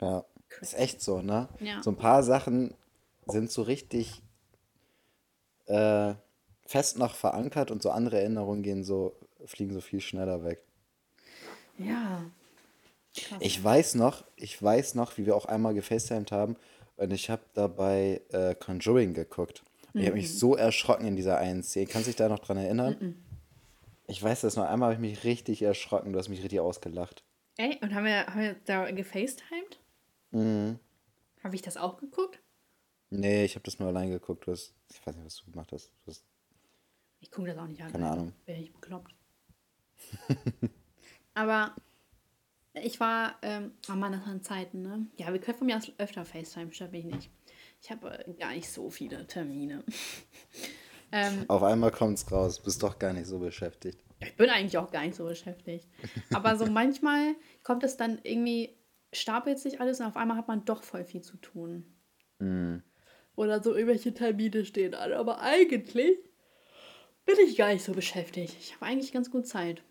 Ja, ist echt so, ne? Ja. So ein paar Sachen sind so richtig äh, fest noch verankert und so andere Erinnerungen gehen so, fliegen so viel schneller weg. Ja. Krass. Ich weiß noch, ich weiß noch, wie wir auch einmal gefacetimed haben und ich habe dabei äh, Conjuring geguckt. Und ich habe mich mhm. so erschrocken in dieser einen Szene. Kannst du dich da noch dran erinnern? Mhm. Ich weiß das noch. Einmal habe ich mich richtig erschrocken. Du hast mich richtig ausgelacht. Ey, und haben wir, haben wir da gefacetimed? Mhm. Habe ich das auch geguckt? Nee, ich habe das nur allein geguckt. Du hast, ich weiß nicht, was du gemacht hast. Du hast ich gucke das auch nicht an. Keine Ahnung. Wäre ich bekloppt. Aber ich war, ähm, oh Mann, das waren Zeiten, ne? Ja, wir können von mir aus öfter FaceTime, stört mich nicht. Ich habe äh, gar nicht so viele Termine. ähm, Auf einmal kommt es raus, bist doch gar nicht so beschäftigt. Ich bin eigentlich auch gar nicht so beschäftigt. Aber so manchmal kommt es dann irgendwie, stapelt sich alles und auf einmal hat man doch voll viel zu tun. Mm. Oder so irgendwelche Termine stehen an. Aber eigentlich bin ich gar nicht so beschäftigt. Ich habe eigentlich ganz gut Zeit.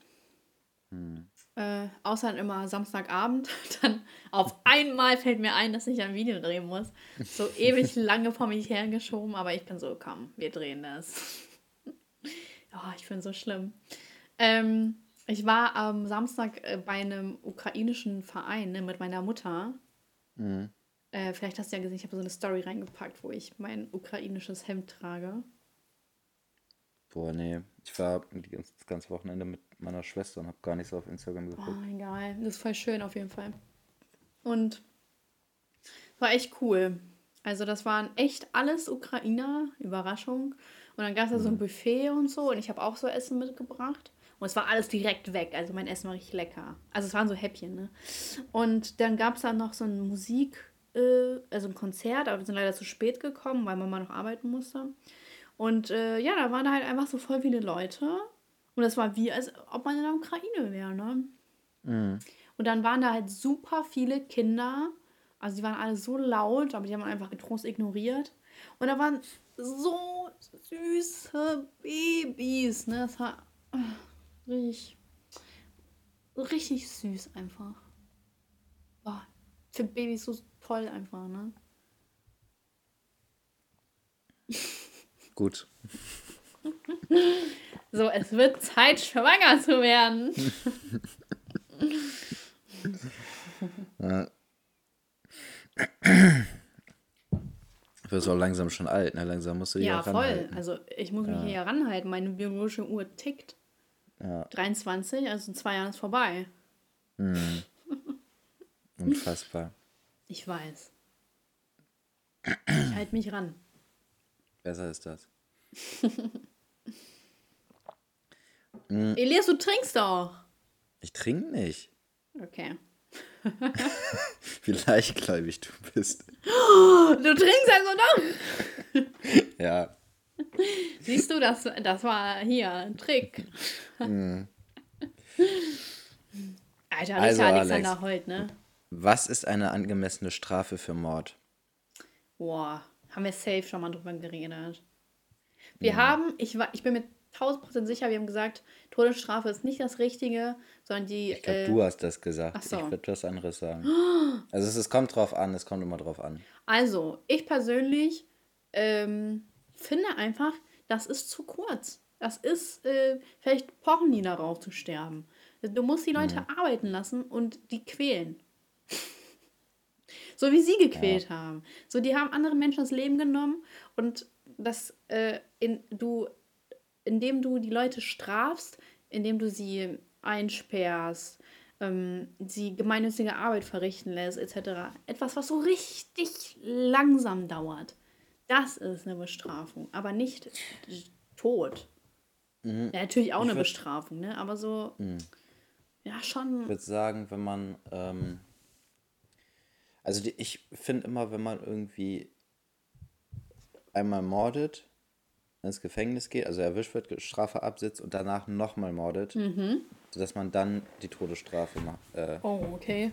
Hm. Äh, außer immer Samstagabend. Dann auf einmal fällt mir ein, dass ich ein Video drehen muss. So ewig lange vor mich hergeschoben, aber ich bin so, komm, wir drehen das. oh, ich finde so schlimm. Ähm, ich war am Samstag äh, bei einem ukrainischen Verein ne, mit meiner Mutter. Mhm. Äh, vielleicht hast du ja gesehen, ich habe so eine Story reingepackt, wo ich mein ukrainisches Hemd trage. Boah, nee. Ich war das ganze Wochenende mit meiner Schwester und habe gar nicht so auf Instagram geguckt. Oh, egal. Das ist voll schön auf jeden Fall. Und war echt cool. Also das waren echt alles Ukrainer, Überraschung. Und dann gab es da so ein mhm. Buffet und so und ich habe auch so Essen mitgebracht. Und es war alles direkt weg. Also mein Essen war richtig lecker. Also es waren so Häppchen, ne? Und dann gab es da noch so ein Musik, äh, also ein Konzert, aber wir sind leider zu spät gekommen, weil Mama noch arbeiten musste. Und äh, ja, da waren halt einfach so voll viele Leute. Und das war wie, als ob man in der Ukraine wäre, ne? Mhm. Und dann waren da halt super viele Kinder. Also die waren alle so laut, aber die haben einfach getrost ignoriert. Und da waren so süße Babys, ne? Das war richtig, richtig süß einfach. Boah, finde Babys so toll einfach, ne? Gut. So, es wird Zeit, schwanger zu werden. ja. Du wirst auch langsam schon alt, ne? Langsam musst du dich Ja, voll. Also ich muss mich ja. hier ranhalten. Meine biologische Uhr tickt. Ja. 23, also in zwei Jahren ist vorbei. Mhm. Unfassbar. Ich weiß. Ich halte mich ran. Besser ist das. mm. Elias, du trinkst doch. Ich trinke nicht. Okay. Wie leichtgläubig du bist. Du trinkst also doch. ja. Siehst du, das, das war hier ein Trick. Mm. Alter, also, Alexander Alex, Holt, ne? Was ist eine angemessene Strafe für Mord? Boah, haben wir safe schon mal drüber geredet. Wir ja. haben, ich, war, ich bin mir 1000% sicher, wir haben gesagt, Todesstrafe ist nicht das Richtige, sondern die. Ich glaube, äh, du hast das gesagt. So. Ich würde was anderes sagen. Also es, es, kommt drauf an, es kommt immer drauf an. Also, ich persönlich ähm, finde einfach, das ist zu kurz. Das ist, äh, vielleicht pochen die darauf zu sterben. Du musst die Leute ja. arbeiten lassen und die quälen. So wie sie gequält ja. haben. So, die haben anderen Menschen das Leben genommen und dass äh, in, du, indem du die Leute strafst, indem du sie einsperrst ähm, sie gemeinnützige Arbeit verrichten lässt, etc. Etwas, was so richtig langsam dauert. Das ist eine Bestrafung, aber nicht Tod. Ja, natürlich auch Mhm. Ich eine Bestrafung, ne? Aber so, ja, schon. Ich würde sagen, wenn man, ähm, also die, ich finde immer, wenn man irgendwie einmal mordet, ins Gefängnis geht, also erwischt wird, Strafe absitzt und danach nochmal mordet, sodass man dann die Todesstrafe ma äh, Oh, okay.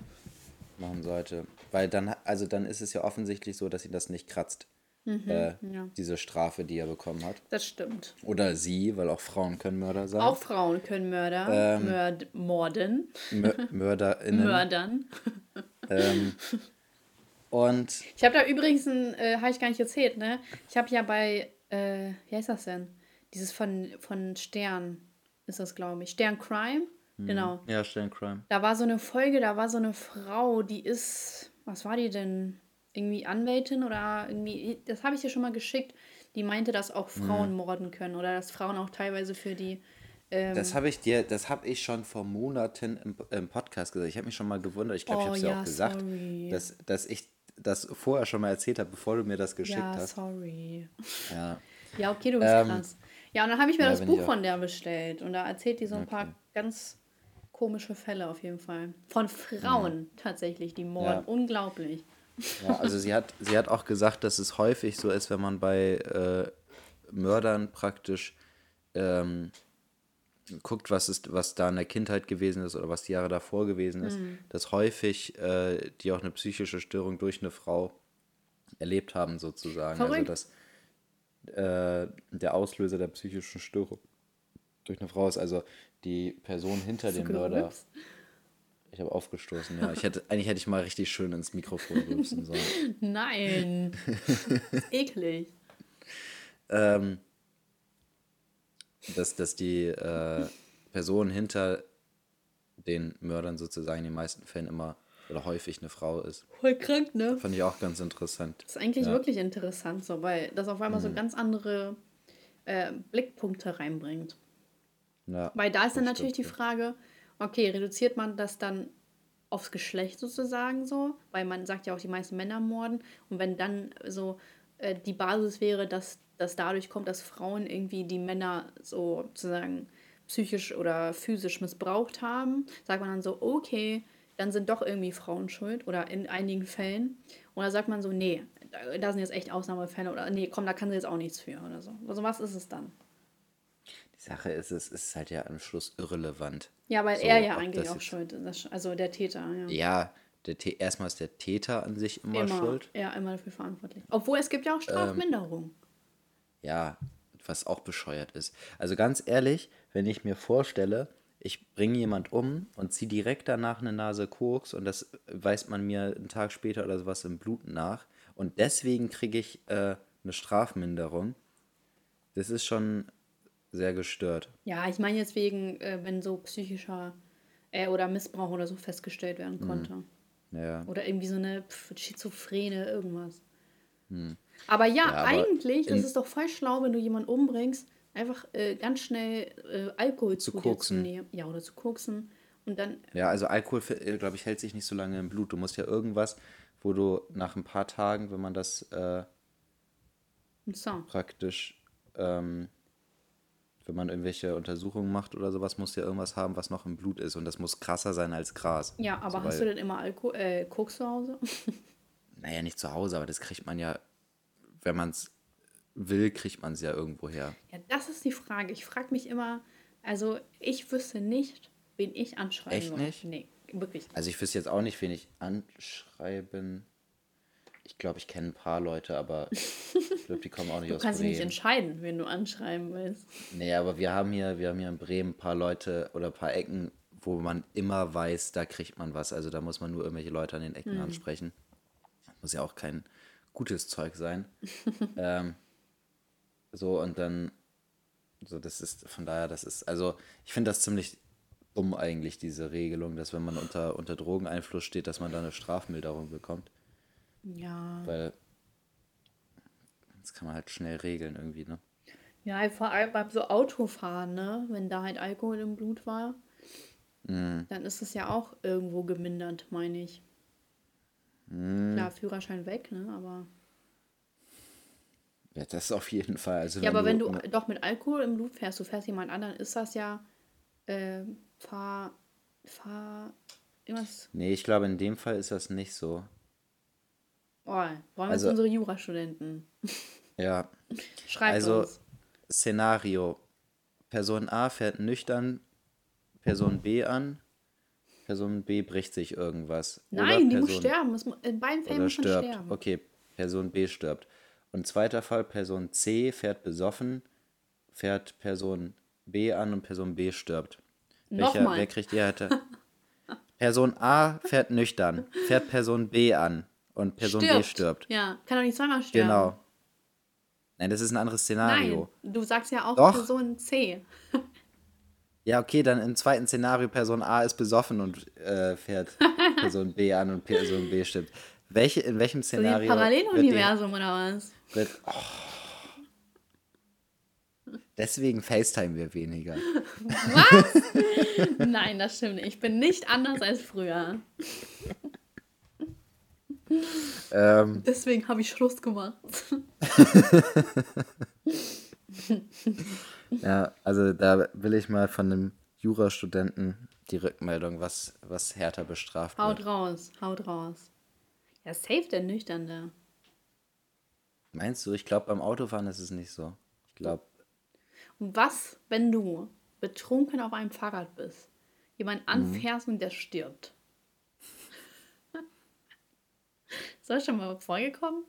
machen sollte. Weil dann, also dann ist es ja offensichtlich so, dass ihn das nicht kratzt, äh, Mhm, ja. diese Strafe, die er bekommen hat. Das stimmt. Oder sie, weil auch Frauen können Mörder sein. Auch Frauen können Mörder, Ähm. Mörd, morden, Mö MörderInnen. mördern. Ähm, und Ich habe da übrigens, ein, äh, habe ich gar nicht erzählt, ne? Ich habe ja bei, äh, wie heißt das denn? Dieses von, von Stern ist das, glaube ich. Stern Crime? Genau. ja, Sterncrime. Da war so eine Folge, da war so eine Frau, die ist, was war die denn? Irgendwie Anwältin oder irgendwie, das habe ich dir schon mal geschickt. Die meinte, dass auch Frauen morden können oder dass Frauen auch teilweise für die. Ähm, Das habe ich dir, das habe ich schon vor Monaten im, im Podcast gesagt. Ich habe mich schon mal gewundert, ich glaube, ich Oh, habe es ja ja, auch gesagt, sorry. dass, dass ich das vorher schon mal erzählt habe, bevor du mir das geschickt ja, hast. sorry. Ja. Ja, okay, du bist Ähm, krass. Ja, und dann habe ich mir ja, das bin Buch auch. von der bestellt und da erzählt die so ein paar ganz komische Fälle auf jeden Fall. Von Frauen tatsächlich, die morden. Ja. Unglaublich. Ja, also sie hat, sie hat auch gesagt, dass es häufig so ist, wenn man bei äh, Mördern praktisch ähm, guckt, was ist, was da in der Kindheit gewesen ist oder was die Jahre davor gewesen ist, Mhm. dass häufig äh, die auch eine psychische Störung durch eine Frau erlebt haben, sozusagen. Also Verrückt. dass äh, der Auslöser der psychischen Störung durch eine Frau ist, also die Person hinter dem Mörder. Ich habe aufgestoßen, ja. Ich hätte, eigentlich hätte ich mal richtig schön ins Mikrofon rülpsen sollen. Nein. Eklig. ähm, dass, dass die äh, Person hinter den Mördern sozusagen in den meisten Fällen immer oder häufig eine Frau ist. Voll krank, ne? Fand ich auch ganz interessant. Das ist eigentlich Ja. wirklich interessant, so, weil das auf einmal so ganz andere äh, Blickpunkte reinbringt. Ja, Weil da ist dann natürlich die Frage, okay, reduziert man das dann aufs Geschlecht sozusagen so? Weil man sagt ja auch, die meisten Männer morden. Und wenn dann so äh, die Basis wäre, dass das dadurch kommt, dass Frauen irgendwie die Männer so sozusagen psychisch oder physisch missbraucht haben, sagt man dann so, okay, dann sind doch irgendwie Frauen schuld oder in einigen Fällen. Oder sagt man so, nee, da, sind jetzt echt Ausnahmefälle oder nee, komm, da kann sie jetzt auch nichts für oder so. Also was ist es dann? Die Sache ist, es ist halt ja am Schluss irrelevant. Ja, weil So, er ja eigentlich auch schuld ist. Also der Täter, ja. Ja, der erstmal ist der Täter an sich immer, immer, schuld. Ja, immer dafür verantwortlich. Obwohl es gibt ja auch Strafminderung. Ja, was auch bescheuert ist. Also ganz ehrlich, wenn ich mir vorstelle, ich bringe jemand um und ziehe direkt danach eine Nase Koks und das weist man mir einen Tag später oder sowas im Blut nach und deswegen kriege ich äh, eine Strafminderung. Das ist schon sehr gestört. Ja, ich meine jetzt wegen, äh, wenn so psychischer äh, oder Missbrauch oder so festgestellt Mhm. werden konnte. Ja, Oder irgendwie so eine pf, Schizophrene, irgendwas. Aber ja, Hm. Ja, aber eigentlich ist es doch voll schlau, wenn du jemanden umbringst, einfach äh, ganz schnell äh, Alkohol zu, zu koksen. nehmen. Ja, oder zu koksen. Und dann, ja also Alkohol, glaube ich, hält sich nicht so lange im Blut. Du musst ja irgendwas, wo du nach ein paar Tagen, wenn man das äh, praktisch, ähm, wenn man irgendwelche Untersuchungen macht oder sowas, muss ja irgendwas haben, was noch im Blut ist. Und das muss krasser sein als Gras. Ja, aber so, hast du denn immer Alkohol, äh, Koks zu Hause? Naja, nicht zu Hause, aber das kriegt man ja, wenn man es will, kriegt man es ja irgendwo her. Ja, das ist die Frage. Ich frage mich immer, also ich wüsste nicht, wen ich anschreiben Echt nicht? Nee, wirklich. Also ich wüsste jetzt auch nicht, wen ich anschreiben. Ich glaube, ich kenne ein paar Leute, aber ich glaube, die kommen auch nicht Du aus kannst dich nicht Bremen. entscheiden, wen du anschreiben willst. Nee, aber wir haben hier, wir haben hier in Bremen ein paar Leute oder ein paar Ecken, wo man immer weiß, da kriegt man was. Also da muss man nur irgendwelche Leute an den Ecken Mhm. ansprechen. Muss ja auch kein gutes Zeug sein. ähm, so und dann, so das ist, von daher, das ist, also ich finde das ziemlich dumm eigentlich, diese Regelung, dass wenn man unter, unter Drogeneinfluss steht, dass man da eine Strafmilderung bekommt. Ja. Weil das kann man halt schnell regeln irgendwie, ne? Ja, vor allem beim so Autofahren, ne? Wenn da halt Alkohol im Blut war. Mhm. dann ist es ja auch irgendwo gemindert, meine ich. Mhm. Klar, Führerschein weg, ne? Aber. Ja, das auf jeden Fall. Also Ja, aber wenn du mit- doch mit Alkohol im Blut fährst, du fährst jemand anderen, ist das ja äh, fahr, fahr, irgendwas. Nee, ich glaube, in dem Fall ist das nicht so. Oh, wollen wir Also- unsere Jurastudenten? Ja. Schreibt Also, uns. Szenario. Person A fährt nüchtern Person B an. Person B bricht sich irgendwas. Nein, die muss Person- sterben. In beiden Fällen muss man stirbt. sterben. Okay, Person B stirbt. Und zweiter Fall, Person C fährt besoffen, fährt Person B an und Person B stirbt. Welcher, Nochmal. wer kriegt die härte? Person A fährt nüchtern, fährt Person B an und Person B stirbt. Ja, kann doch nicht zweimal sterben. Genau. Nein, das ist ein anderes Szenario. Nein, du sagst ja auch Doch. Person C. Ja, okay, dann im zweiten Szenario, Person A ist besoffen und äh, fährt Person B an und Person B stirbt. Welche, in welchem So Szenario die- Paralleluniversum oder was? wird, oh. Deswegen FaceTime wir weniger. Nein, das stimmt nicht. Ich bin nicht anders als früher. Ähm, Deswegen habe ich Schluss gemacht. ja, also da will ich mal von einem Jurastudenten die Rückmeldung, was, was härter bestraft Haut wird. raus, haut raus. Ja, safe der Nüchternde. Meinst du? Ich glaube, beim Autofahren ist es nicht so. Ich glaube, Und was, wenn du betrunken auf einem Fahrrad bist, jemand Mhm. anfährst und der stirbt? Ist das schon mal vorgekommen?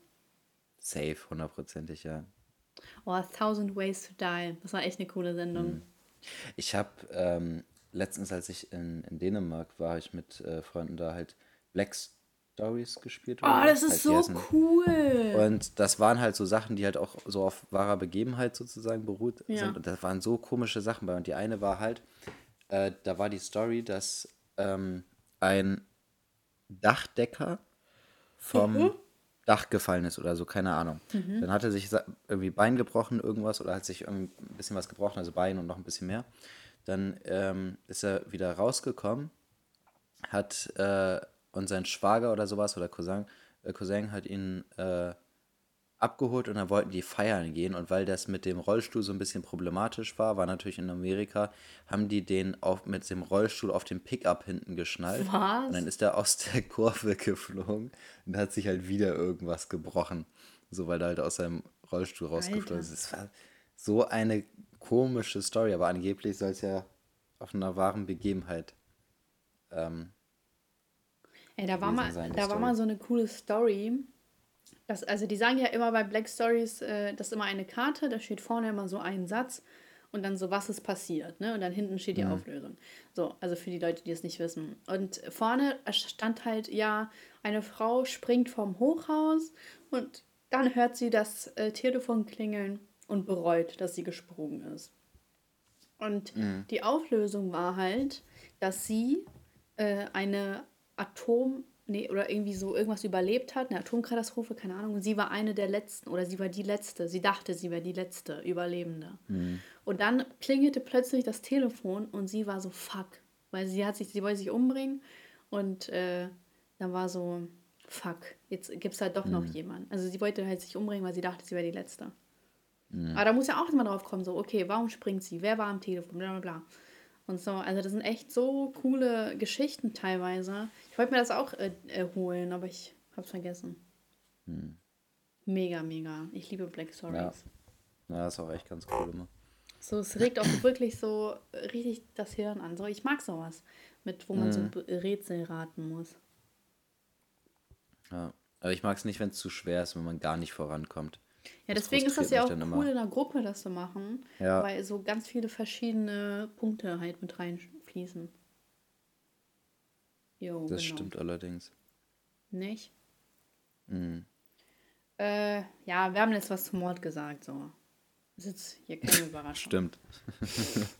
safe, hundertprozentig, ja. Oh, A Thousand Ways to Die. Das war echt eine coole Sendung. Mhm. Ich habe ähm, letztens, als ich in, in Dänemark war, ich mit äh, Freunden da halt Black Stories gespielt. Oh, das halt ist die so cool. Und das waren halt so Sachen, die halt auch so auf wahrer Begebenheit sozusagen beruht Ja. sind. Und das waren so komische Sachen bei. Und die eine war halt, äh, da war die Story, dass ähm, ein Dachdecker vom Mhm. Dach gefallen ist oder so, keine Ahnung. Dann hat er sich irgendwie Bein gebrochen, irgendwas, oder hat sich irgendwie ein bisschen was gebrochen, also Bein und noch ein bisschen mehr. Dann ähm, ist er wieder rausgekommen, hat äh, und sein Schwager oder sowas oder Cousin, äh, Cousin hat ihn äh, abgeholt und dann wollten die feiern gehen und weil das mit dem Rollstuhl so ein bisschen problematisch war, war natürlich in Amerika, haben die den auf, mit dem Rollstuhl auf dem Pickup hinten geschnallt Was? und dann ist er aus der Kurve geflogen und hat sich halt wieder irgendwas gebrochen, so weil er halt aus seinem Rollstuhl rausgeflogen ist. Es war so eine komische Story, aber angeblich soll es ja auf einer wahren Begebenheit ähm, Ey, da war, mal, sein, da war mal so eine coole Story. Das, also die sagen ja immer bei Black Stories, äh, das ist immer eine Karte, da steht vorne immer so ein Satz und dann so, was ist passiert, ne? Und dann hinten steht die Auflösung. So, also für die Leute, die es nicht wissen. Und vorne stand halt, ja, eine Frau springt vom Hochhaus und dann hört sie das äh, Telefon klingeln und bereut, dass sie gesprungen ist. Und die Auflösung war halt, dass sie äh, eine Atom, nee, oder irgendwie so irgendwas überlebt hat, eine Atomkatastrophe, keine Ahnung. Und sie war eine der letzten oder sie war die letzte. Sie dachte, sie wäre die letzte Überlebende. Und dann klingelte plötzlich das Telefon und sie war so fuck, weil sie hat sich, sie wollte sich umbringen und äh, dann war so fuck, jetzt gibt es halt doch noch jemanden. Also sie wollte halt sich umbringen, weil sie dachte, sie wäre die letzte. Aber da muss ja auch immer drauf kommen, so, okay, warum springt sie? Wer war am Telefon? Bla bla bla. Und so, also das sind echt so coole Geschichten teilweise. Ich wollte mir das auch äh, holen, aber ich hab's vergessen. Mega, mega. Ich liebe Black Stories. Ja. Ja, das ist auch echt ganz cool immer. So, es regt auch wirklich so richtig das Hirn an. So, ich mag sowas, mit wo man so Mhm. Be- Rätsel raten muss. Ja. Aber ich mag es nicht, wenn es zu schwer ist, wenn man gar nicht vorankommt. Ja, Das deswegen ist das ja auch cool, in einer Gruppe das zu machen, Ja. weil so ganz viele verschiedene Punkte halt mit reinfließen. Jo, Das genau. stimmt allerdings. Nicht? Mhm. Äh, ja, wir haben jetzt was zum Mord gesagt, so. Das ist jetzt hier keine Überraschung. Stimmt.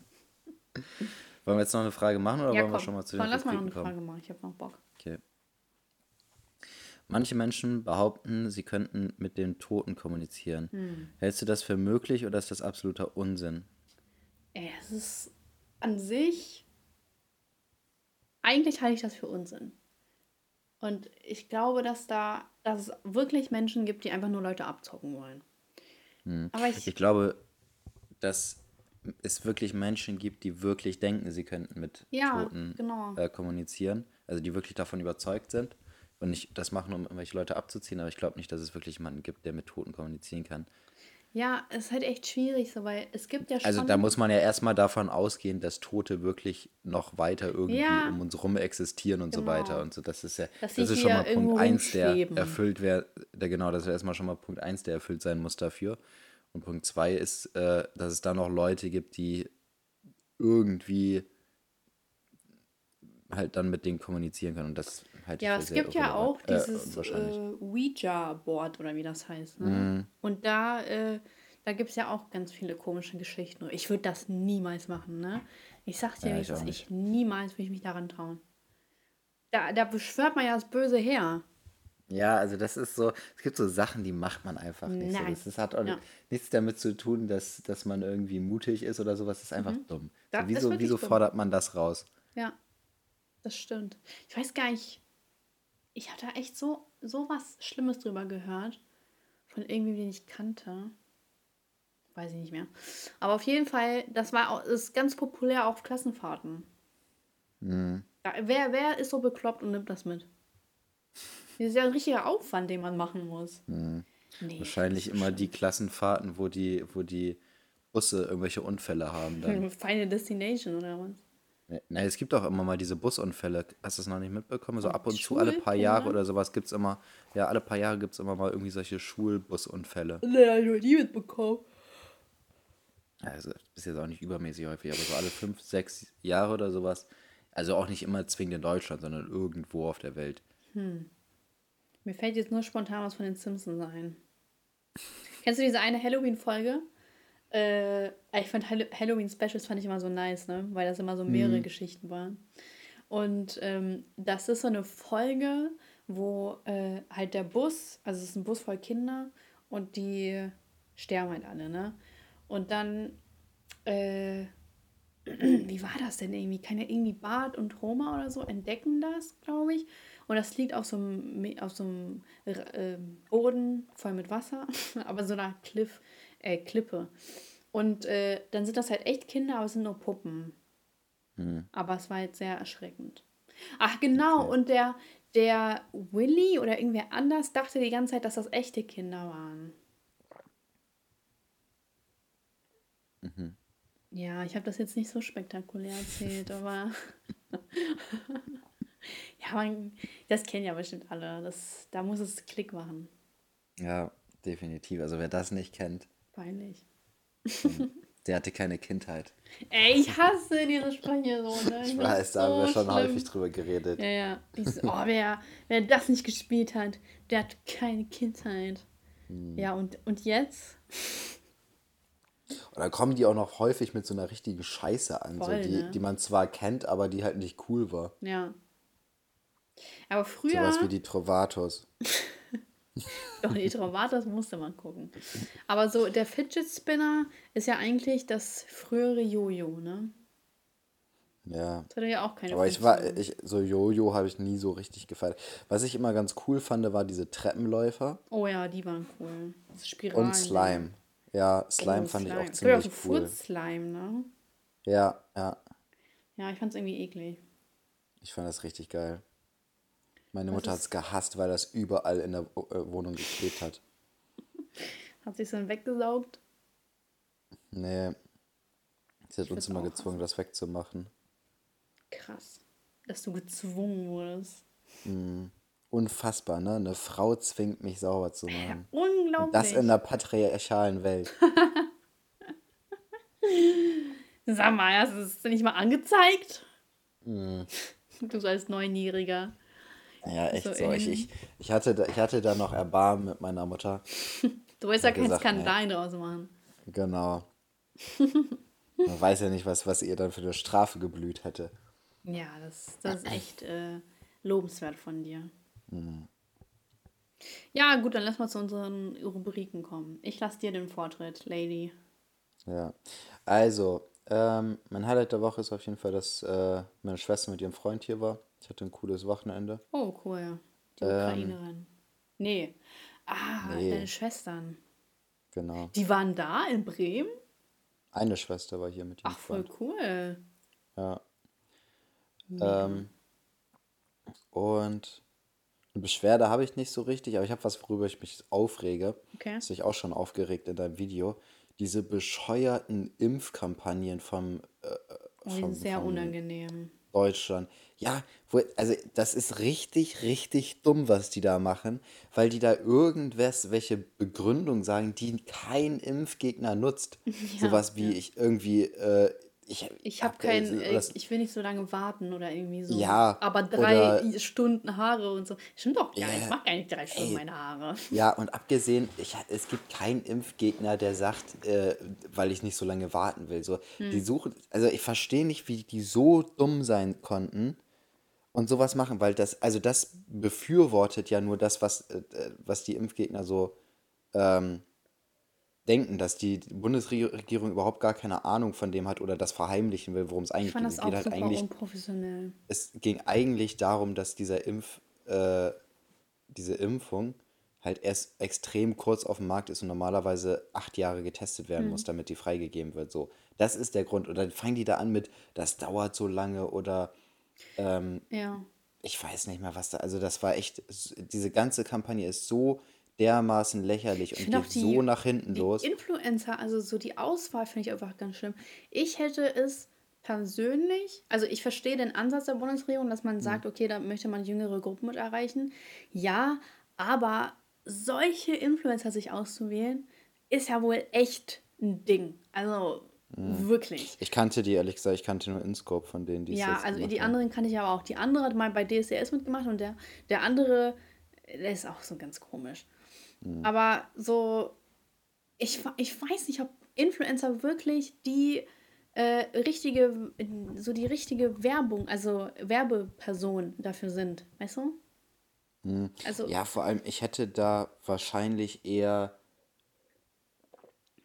wollen wir jetzt noch eine Frage machen oder Ja, wollen wir komm, schon mal zu komm, den lass mal noch eine kommen? Frage machen. Ich habe noch Bock. Okay. Manche Menschen behaupten, sie könnten mit den Toten kommunizieren. Hm. Hältst du das für möglich oder ist das absoluter Unsinn? Es ist an sich eigentlich halte ich das für Unsinn. Und ich glaube, dass da, dass es wirklich Menschen gibt, die einfach nur Leute abzocken wollen. Aber ich, ich glaube, dass es wirklich Menschen gibt, die wirklich denken, sie könnten mit Ja, Toten genau. äh, kommunizieren. Also die wirklich davon überzeugt sind und nicht das machen, um irgendwelche Leute abzuziehen. Aber ich glaube nicht, dass es wirklich jemanden gibt, der mit Toten kommunizieren kann. Ja, es ist halt echt schwierig so, weil es gibt ja schon. Also da muss man ja erstmal davon ausgehen, dass Tote wirklich noch weiter irgendwie Ja. um uns rum existieren und so Genau. weiter und so. Das ist ja, Dass das ist schon mal Punkt irgendwo 1, der erfüllt wäre. Der, genau, das ist erstmal schon mal Punkt 1, der erfüllt sein muss dafür. Und Punkt 2 ist, äh, dass es da noch Leute gibt, die irgendwie halt dann mit denen kommunizieren können. Und das halte ich Ja, es gibt ja auch äh, dieses unwahrscheinlich. äh, Ouija-Board oder wie das heißt. Ne? Mhm. Und da, äh, da gibt es ja auch ganz viele komische Geschichten. Ich würde das niemals machen, ne? Ich sag dir, Ja, ich auch ich niemals würde ich mich daran trauen. Da, da beschwört man ja das Böse her. Ja, also das ist so, es gibt so Sachen, die macht man einfach nicht. So. Nein. Das, das hat auch Ja. nichts damit zu tun, dass, dass man irgendwie mutig ist oder sowas. Das ist einfach dumm. Mhm. Das So, wieso wieso dumm. fordert man das raus? Ja, das stimmt. Ich weiß gar nicht, ich habe da echt so, so was Schlimmes drüber gehört. Von irgendwie, den ich kannte. Weiß ich nicht mehr. Aber auf jeden Fall, das war auch, ist ganz populär auf Klassenfahrten. Mhm. Da, wer, wer ist so bekloppt und nimmt das mit? Das ist ja ein richtiger Aufwand, den man machen muss. Nee, Mhm. Wahrscheinlich das ist immer die Klassenfahrten, wo die, wo die Busse irgendwelche Unfälle haben. Dann. Final Destination oder was? Na, es gibt auch immer mal diese Busunfälle. Hast du es noch nicht mitbekommen? So ab und zu, alle paar Jahre oder sowas gibt es immer, ja, alle paar Jahre gibt es immer mal irgendwie solche Schulbusunfälle. Hab ich noch nie mitbekommen. Also ist jetzt auch nicht übermäßig häufig, aber so alle fünf, sechs Jahre oder sowas. Also auch nicht immer zwingend in Deutschland, sondern irgendwo auf der Welt. Mir fällt jetzt nur spontan was von den Simpsons ein. Kennst du diese eine Halloween-Folge? Äh, ich fand Hall Halloween-Specials fand ich immer so nice, ne? Weil das immer so mehrere Geschichten waren. Und ähm, das ist so eine Folge, wo äh, halt der Bus, also es ist ein Bus voll Kinder und die sterben halt alle, ne? Und dann, äh, wie war das denn irgendwie? Keine irgendwie Bart und Roma oder so entdecken das, glaube ich. Und das liegt auf so einem, auf so einem äh, Boden voll mit Wasser, aber so einer Cliff, äh, Klippe. Und äh, dann sind das halt echt Kinder, aber es sind nur Puppen. Aber es war jetzt sehr erschreckend. Ach genau, und der, der Willy oder irgendwer anders dachte die ganze Zeit, dass das echte Kinder waren. Ja, ich habe das jetzt nicht so spektakulär erzählt, aber ja, man, das kennen ja bestimmt alle. Das, da muss es Klick machen. Ja, definitiv. Also wer das nicht kennt, Peinlich. der hatte keine Kindheit. Ey, ich hasse diese Sprüche so, ne? Ich finde weiß, da haben wir so schon schlimm. häufig drüber geredet. Ja, ja. Dieses, oh, wer, wer das nicht gespielt hat, der hat keine Kindheit. Hm. Ja, und, und jetzt? Und dann kommen die auch noch häufig mit so einer richtigen Scheiße an, Voll, so, die, ne? die man zwar kennt, aber die halt nicht cool war. Ja. Aber früher, Sowas wie die Trovatos. doch, die Trovatos musste man gucken. Aber so, der Fidget Spinner ist ja eigentlich das frühere Jojo, ne? Ja. Das hatte ja auch keine Aber ich war, ich, so Jojo habe ich nie so richtig gefeiert. Was ich immer ganz cool fand, war diese Treppenläufer Oh ja, die waren cool. Das Spiralen, und Slime. Ja, Slime Oh, fand ich Slime. auch Es gibt ziemlich so cool. Furz-Slime, ne? Ja, ja. Ja, ich fand's irgendwie eklig. Ich fand das richtig geil. Meine Mutter hat es gehasst, weil das überall in der äh, Wohnung geklebt hat. Hat sich dann weggesaugt? Nee. Sie hat uns immer gezwungen, das wegzumachen. Krass. Dass du gezwungen wurdest. Unfassbar, ne? Eine Frau zwingt mich sauber zu machen. Unglaublich. Und das in einer patriarchalen Welt. Sag mal, hast du es nicht mal angezeigt? Mhm. Du so als Neunjähriger. Ja, echt So so. Ich, ich, ich, hatte da, ich hatte da noch Erbarmen mit meiner Mutter. Du willst ja keinen Skandal draus machen. Genau. Man weiß ja nicht, was, was ihr dann für eine Strafe geblüht hätte. Ja, das, das ist echt äh, lobenswert von dir. Mhm. Ja, gut, dann lass mal zu unseren Rubriken kommen. Ich lasse dir den Vortritt, Lady. Ja. Also, Ähm, mein Highlight der Woche ist auf jeden Fall, dass äh, meine Schwester mit ihrem Freund hier war. Ich hatte ein cooles Wochenende. Oh, cool. Die Ähm, Ukrainerin. Nee. Ah, deine nee, Schwestern. genau. Die waren da in Bremen? Eine Schwester war hier mit ihrem Ach, voll Freund. cool. Ja. Ähm, und eine Beschwerde habe ich nicht so richtig, aber ich habe was, worüber ich mich aufrege. Okay. Das ich auch schon aufgeregt in deinem Video. Diese bescheuerten Impfkampagnen vom, äh, Oh, die sind vom, sehr vom unangenehm. Deutschland. Ja, wo, also das ist richtig, richtig dumm, was die da machen, weil die da irgendwas, welche Begründung sagen, die kein Impfgegner nutzt. Ja, Sowas wie ja. ich irgendwie, äh, ich Ich habe hab, kein, äh, das, ich will nicht so lange warten oder irgendwie so. ja, Aber drei oder Stunden Haare und so. Stimmt doch gar nicht. Ich ja, mach gar nicht drei Stunden ey, meine Haare. Ja, und abgesehen, ich, es gibt keinen Impfgegner, der sagt, äh, weil ich nicht so lange warten will. So, die Hm. suchen, also ich verstehe nicht, wie die so dumm sein konnten und sowas machen, weil das, also das befürwortet ja nur das, was, äh, äh, was die Impfgegner so ähm, denken, dass die Bundesregierung überhaupt gar keine Ahnung von dem hat oder das verheimlichen will, worum es Ich eigentlich geht. Es geht auch halt eigentlich, unprofessionell. es ging eigentlich darum, dass dieser Impf, äh, diese Impfung halt erst extrem kurz auf dem Markt ist und normalerweise acht Jahre getestet werden muss, Hm. damit die freigegeben wird. So, das ist der Grund. Und dann fangen die da an mit, das dauert so lange oder ähm, Ja. ich weiß nicht mehr, was da. Also das war echt, diese ganze Kampagne ist so dermaßen lächerlich Ich und geht so die, nach hinten die los. Influencer, also so die Auswahl finde ich einfach ganz schlimm. Ich hätte es persönlich, also ich verstehe den Ansatz der Bundesregierung, dass man sagt, okay, da möchte man jüngere Gruppen mit erreichen. Ja, aber solche Influencer sich auszuwählen, ist ja wohl echt ein Ding. Also wirklich. Ich kannte die, ehrlich gesagt, ich kannte nur InScope von denen, die es Ja, also die anderen kannte ich aber auch. Die andere hat mal bei DSDS mitgemacht und der, der andere, der ist auch so ganz komisch. Mhm. Aber so, ich, ich weiß nicht, ob Influencer wirklich die äh, richtige, so die richtige Werbung, also Werbeperson dafür sind. Weißt du? Also, Ja, vor allem, ich hätte da wahrscheinlich eher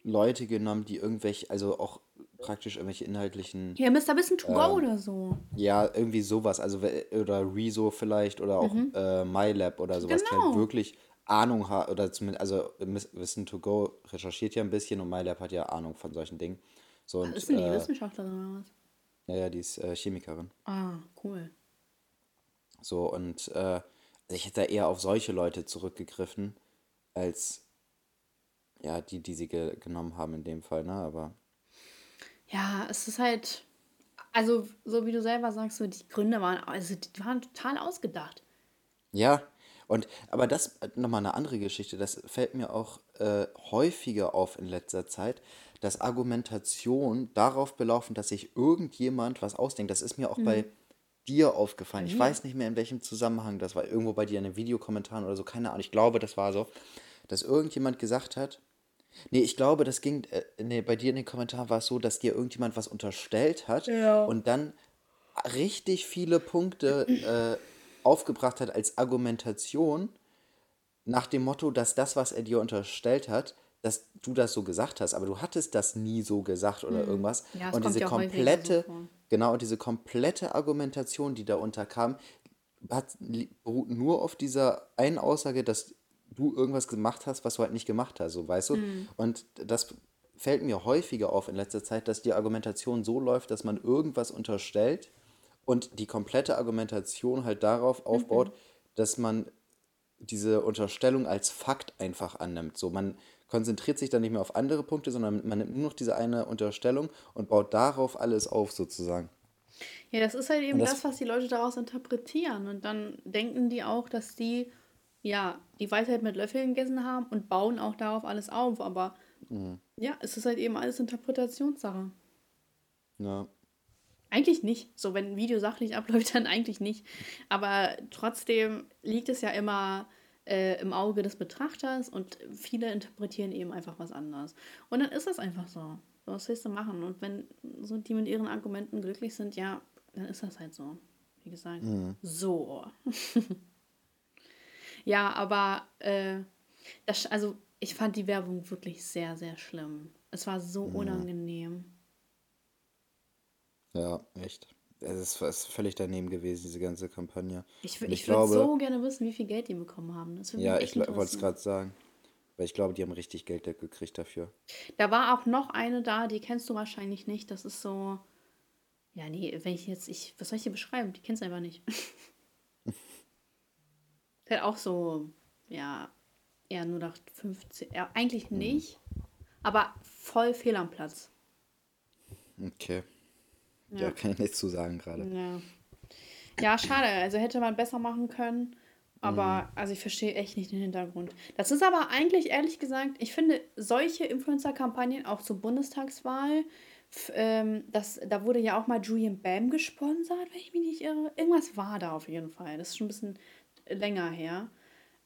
Leute genommen, die irgendwelche, also auch praktisch irgendwelche inhaltlichen, ja, Mr. Wissen to go ähm, oder so. ja, irgendwie sowas, also oder Rezo vielleicht oder auch äh, MyLab oder sowas, die halt Mhm. Genau. wirklich Ahnung haben, oder zumindest, also Wissen to Go recherchiert ja ein bisschen und MyLab hat ja Ahnung von solchen Dingen. So und, Ist denn die äh, Wissenschaftlerin oder was? ja, ja, die ist äh, Chemikerin. Ah, cool. So, und äh, also ich hätte da eher auf solche Leute zurückgegriffen, als ja, die, die sie ge genommen haben in dem Fall, ne? Aber Ja, es ist halt, also so wie du selber sagst, so die Gründe waren, also die waren total ausgedacht. ja, und aber das nochmal eine andere Geschichte, das fällt mir auch äh, häufiger auf in letzter Zeit, dass Argumentation darauf belaufen, dass sich irgendjemand was ausdenkt. Das ist mir auch bei dir aufgefallen. Ich weiß nicht mehr, in welchem Zusammenhang das war. Irgendwo bei dir in den Videokommentaren oder so, keine Ahnung. Ich glaube, das war so, dass irgendjemand gesagt hat, Nee, ich glaube, das ging, äh, nee, bei dir in den Kommentaren war es so, dass dir irgendjemand was unterstellt hat Ja. und dann richtig viele Punkte äh, aufgebracht hat als Argumentation nach dem Motto, dass das, was er dir unterstellt hat, dass du das so gesagt hast, aber du hattest das nie so gesagt oder irgendwas. Hm. Ja, und diese ja so komplette, genau, und diese komplette Argumentation, die da unterkam, hat, beruht nur auf dieser einen Aussage, dass du irgendwas gemacht hast, was du halt nicht gemacht hast, so weißt du? Hm. Und das fällt mir häufiger auf in letzter Zeit, dass die Argumentation so läuft, dass man irgendwas unterstellt und die komplette Argumentation halt darauf Mhm. aufbaut, dass man diese Unterstellung als Fakt einfach annimmt. So, man konzentriert sich dann nicht mehr auf andere Punkte, sondern man nimmt nur noch diese eine Unterstellung und baut darauf alles auf, sozusagen. Ja, das ist halt eben das- das, was die Leute daraus interpretieren. Und dann denken die auch, dass die, ja, die Weisheit mit Löffeln gegessen haben und bauen auch darauf alles auf. Aber Mhm. ja, es ist halt eben alles Interpretationssache. Ja. Eigentlich nicht. So, wenn ein Video sachlich abläuft, dann eigentlich nicht. Aber trotzdem liegt es ja immer äh, im Auge des Betrachters und viele interpretieren eben einfach was anderes. Und dann ist das einfach so. Was willst du machen? Und wenn so die mit ihren Argumenten glücklich sind, ja, dann ist das halt so. Wie gesagt, so. ja, aber äh, das, also ich fand die Werbung wirklich sehr, sehr schlimm. Es war so unangenehm. Ja, echt. Es ist, es ist völlig daneben gewesen, diese ganze Kampagne. Ich, ich, ich würde so gerne wissen, wie viel Geld die bekommen haben. Ja, ich wollte es gerade sagen. Weil ich glaube, die haben richtig Geld gekriegt dafür. Da war auch noch eine da, die kennst du wahrscheinlich nicht. Das ist so. Ja, nee, wenn ich jetzt. Ich, was soll ich dir beschreiben? Die kennst du einfach nicht. Der hat auch so. Ja, eher nur nach 15. Ja, eigentlich nicht. Aber voll fehl am Platz. Okay. Ja, Ja. kann ich nichts zu sagen gerade. Ja. Ja, schade. Also hätte man besser machen können. Mhm. Aber, also ich verstehe echt nicht den Hintergrund. Das ist aber eigentlich, ehrlich gesagt, ich finde solche Influencer-Kampagnen, auch zur Bundestagswahl, ähm, das, da wurde ja auch mal Julian Bam gesponsert, wenn ich mich nicht irre. Irgendwas war da auf jeden Fall. Das ist schon ein bisschen länger her.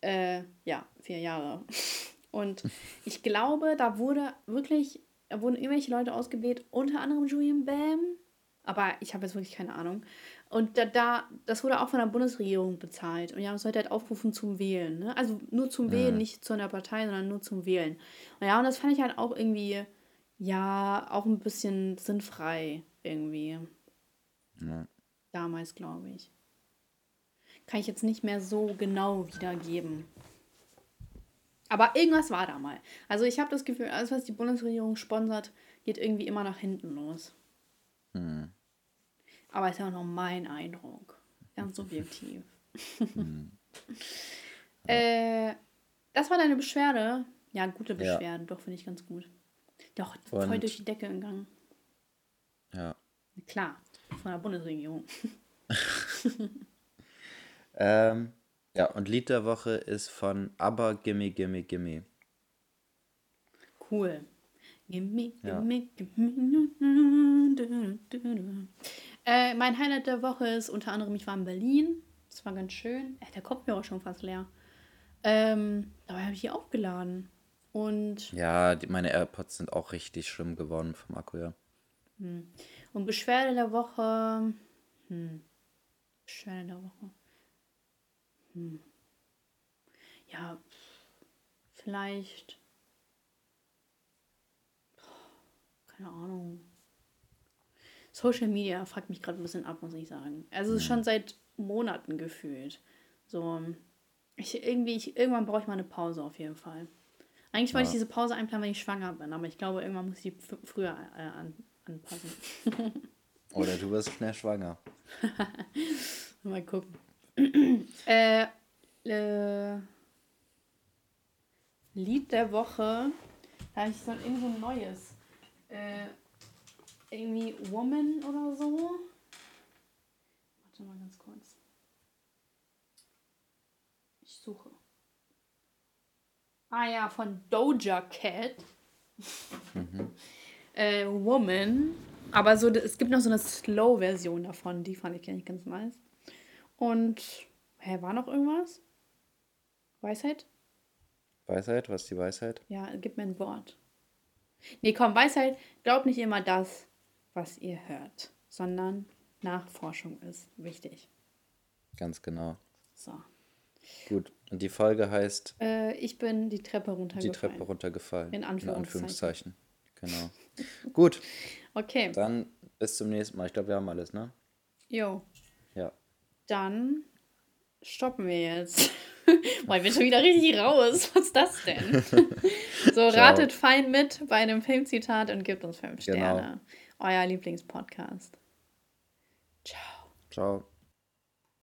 Äh, ja, vier Jahre. Und ich glaube, da wurde wirklich, da wurden irgendwelche Leute ausgewählt, unter anderem Julian Bam. Aber ich habe jetzt wirklich keine Ahnung. Und da, da, das wurde auch von der Bundesregierung bezahlt. Und ja, es sollte halt aufrufen zum Wählen. Ne? Also nur zum Wählen, nicht zu einer Partei, sondern nur zum Wählen. Und ja, und das fand ich halt auch irgendwie, ja, auch ein bisschen sinnfrei irgendwie. Ja. Damals, glaube ich. Kann ich jetzt nicht mehr so genau wiedergeben. Aber irgendwas war da mal. Also ich habe das Gefühl, alles, was die Bundesregierung sponsert, geht irgendwie immer nach hinten los. Hm. Aber ist ja auch noch mein Eindruck. Ganz subjektiv. äh, das war deine Beschwerde. Ja, gute Ja. Beschwerden, doch, finde ich ganz gut. Doch, voll Und- durch die Decke gegangen. Ja. Klar, von der Bundesregierung. Ähm, ja, und Lied der Woche ist von ABBA Gimme Gimme Gimme. Cool. Gimme, Ja. gimme, gimme. Äh, mein Highlight der Woche ist unter anderem, ich war in Berlin. Das war ganz schön. Äh, der Kopfhörer ist schon fast leer. Ähm, dabei habe ich die aufgeladen. Und, Ja, die, meine AirPods sind auch richtig schlimm geworden vom Akku, ja. und Beschwerde der Woche. Hm. Beschwerde der Woche. Hm. Ja, vielleicht. Keine Ahnung. Social Media fragt mich gerade ein bisschen ab, muss ich sagen. Also es ist schon seit Monaten gefühlt. So, ich irgendwie, ich, irgendwann brauche ich mal eine Pause auf jeden Fall. Eigentlich wollte ich diese Pause einplanen, wenn ich schwanger bin, aber ich glaube, irgendwann muss ich die früher äh, an, anpassen. Oder du wirst schnell schwanger. Mal gucken. Äh, äh, Lied der Woche. Da habe ich so irgendwie so ein neues. Äh, irgendwie Woman oder so. Warte mal ganz kurz. Ich suche. Ah ja, von Doja Cat. äh, Woman. Aber so, es gibt noch so eine Slow-Version davon, die fand ich eigentlich ganz nice. Und, hä, war noch irgendwas? Weisheit? Weisheit, was ist die Weisheit? Ja, gib mir ein Wort. Nee, komm, Weisheit, glaubt nicht immer das, was ihr hört, sondern Nachforschung ist wichtig. Ganz genau. So. Gut. Und die Folge heißt Äh, ich bin die Treppe Die runtergefallen. Treppe runtergefallen. In Anführungszeichen. Anführungszeichen. Genau. Gut, Okay, dann bis zum nächsten Mal. Ich glaube, wir haben alles, ne? jo. Dann stoppen wir jetzt. Boah, ich bin schon wieder richtig raus. Was ist das denn? so, ratet fein mit bei einem Filmzitat und gebt uns fünf Genau. Sterne. Euer Lieblingspodcast. Ciao. Ciao.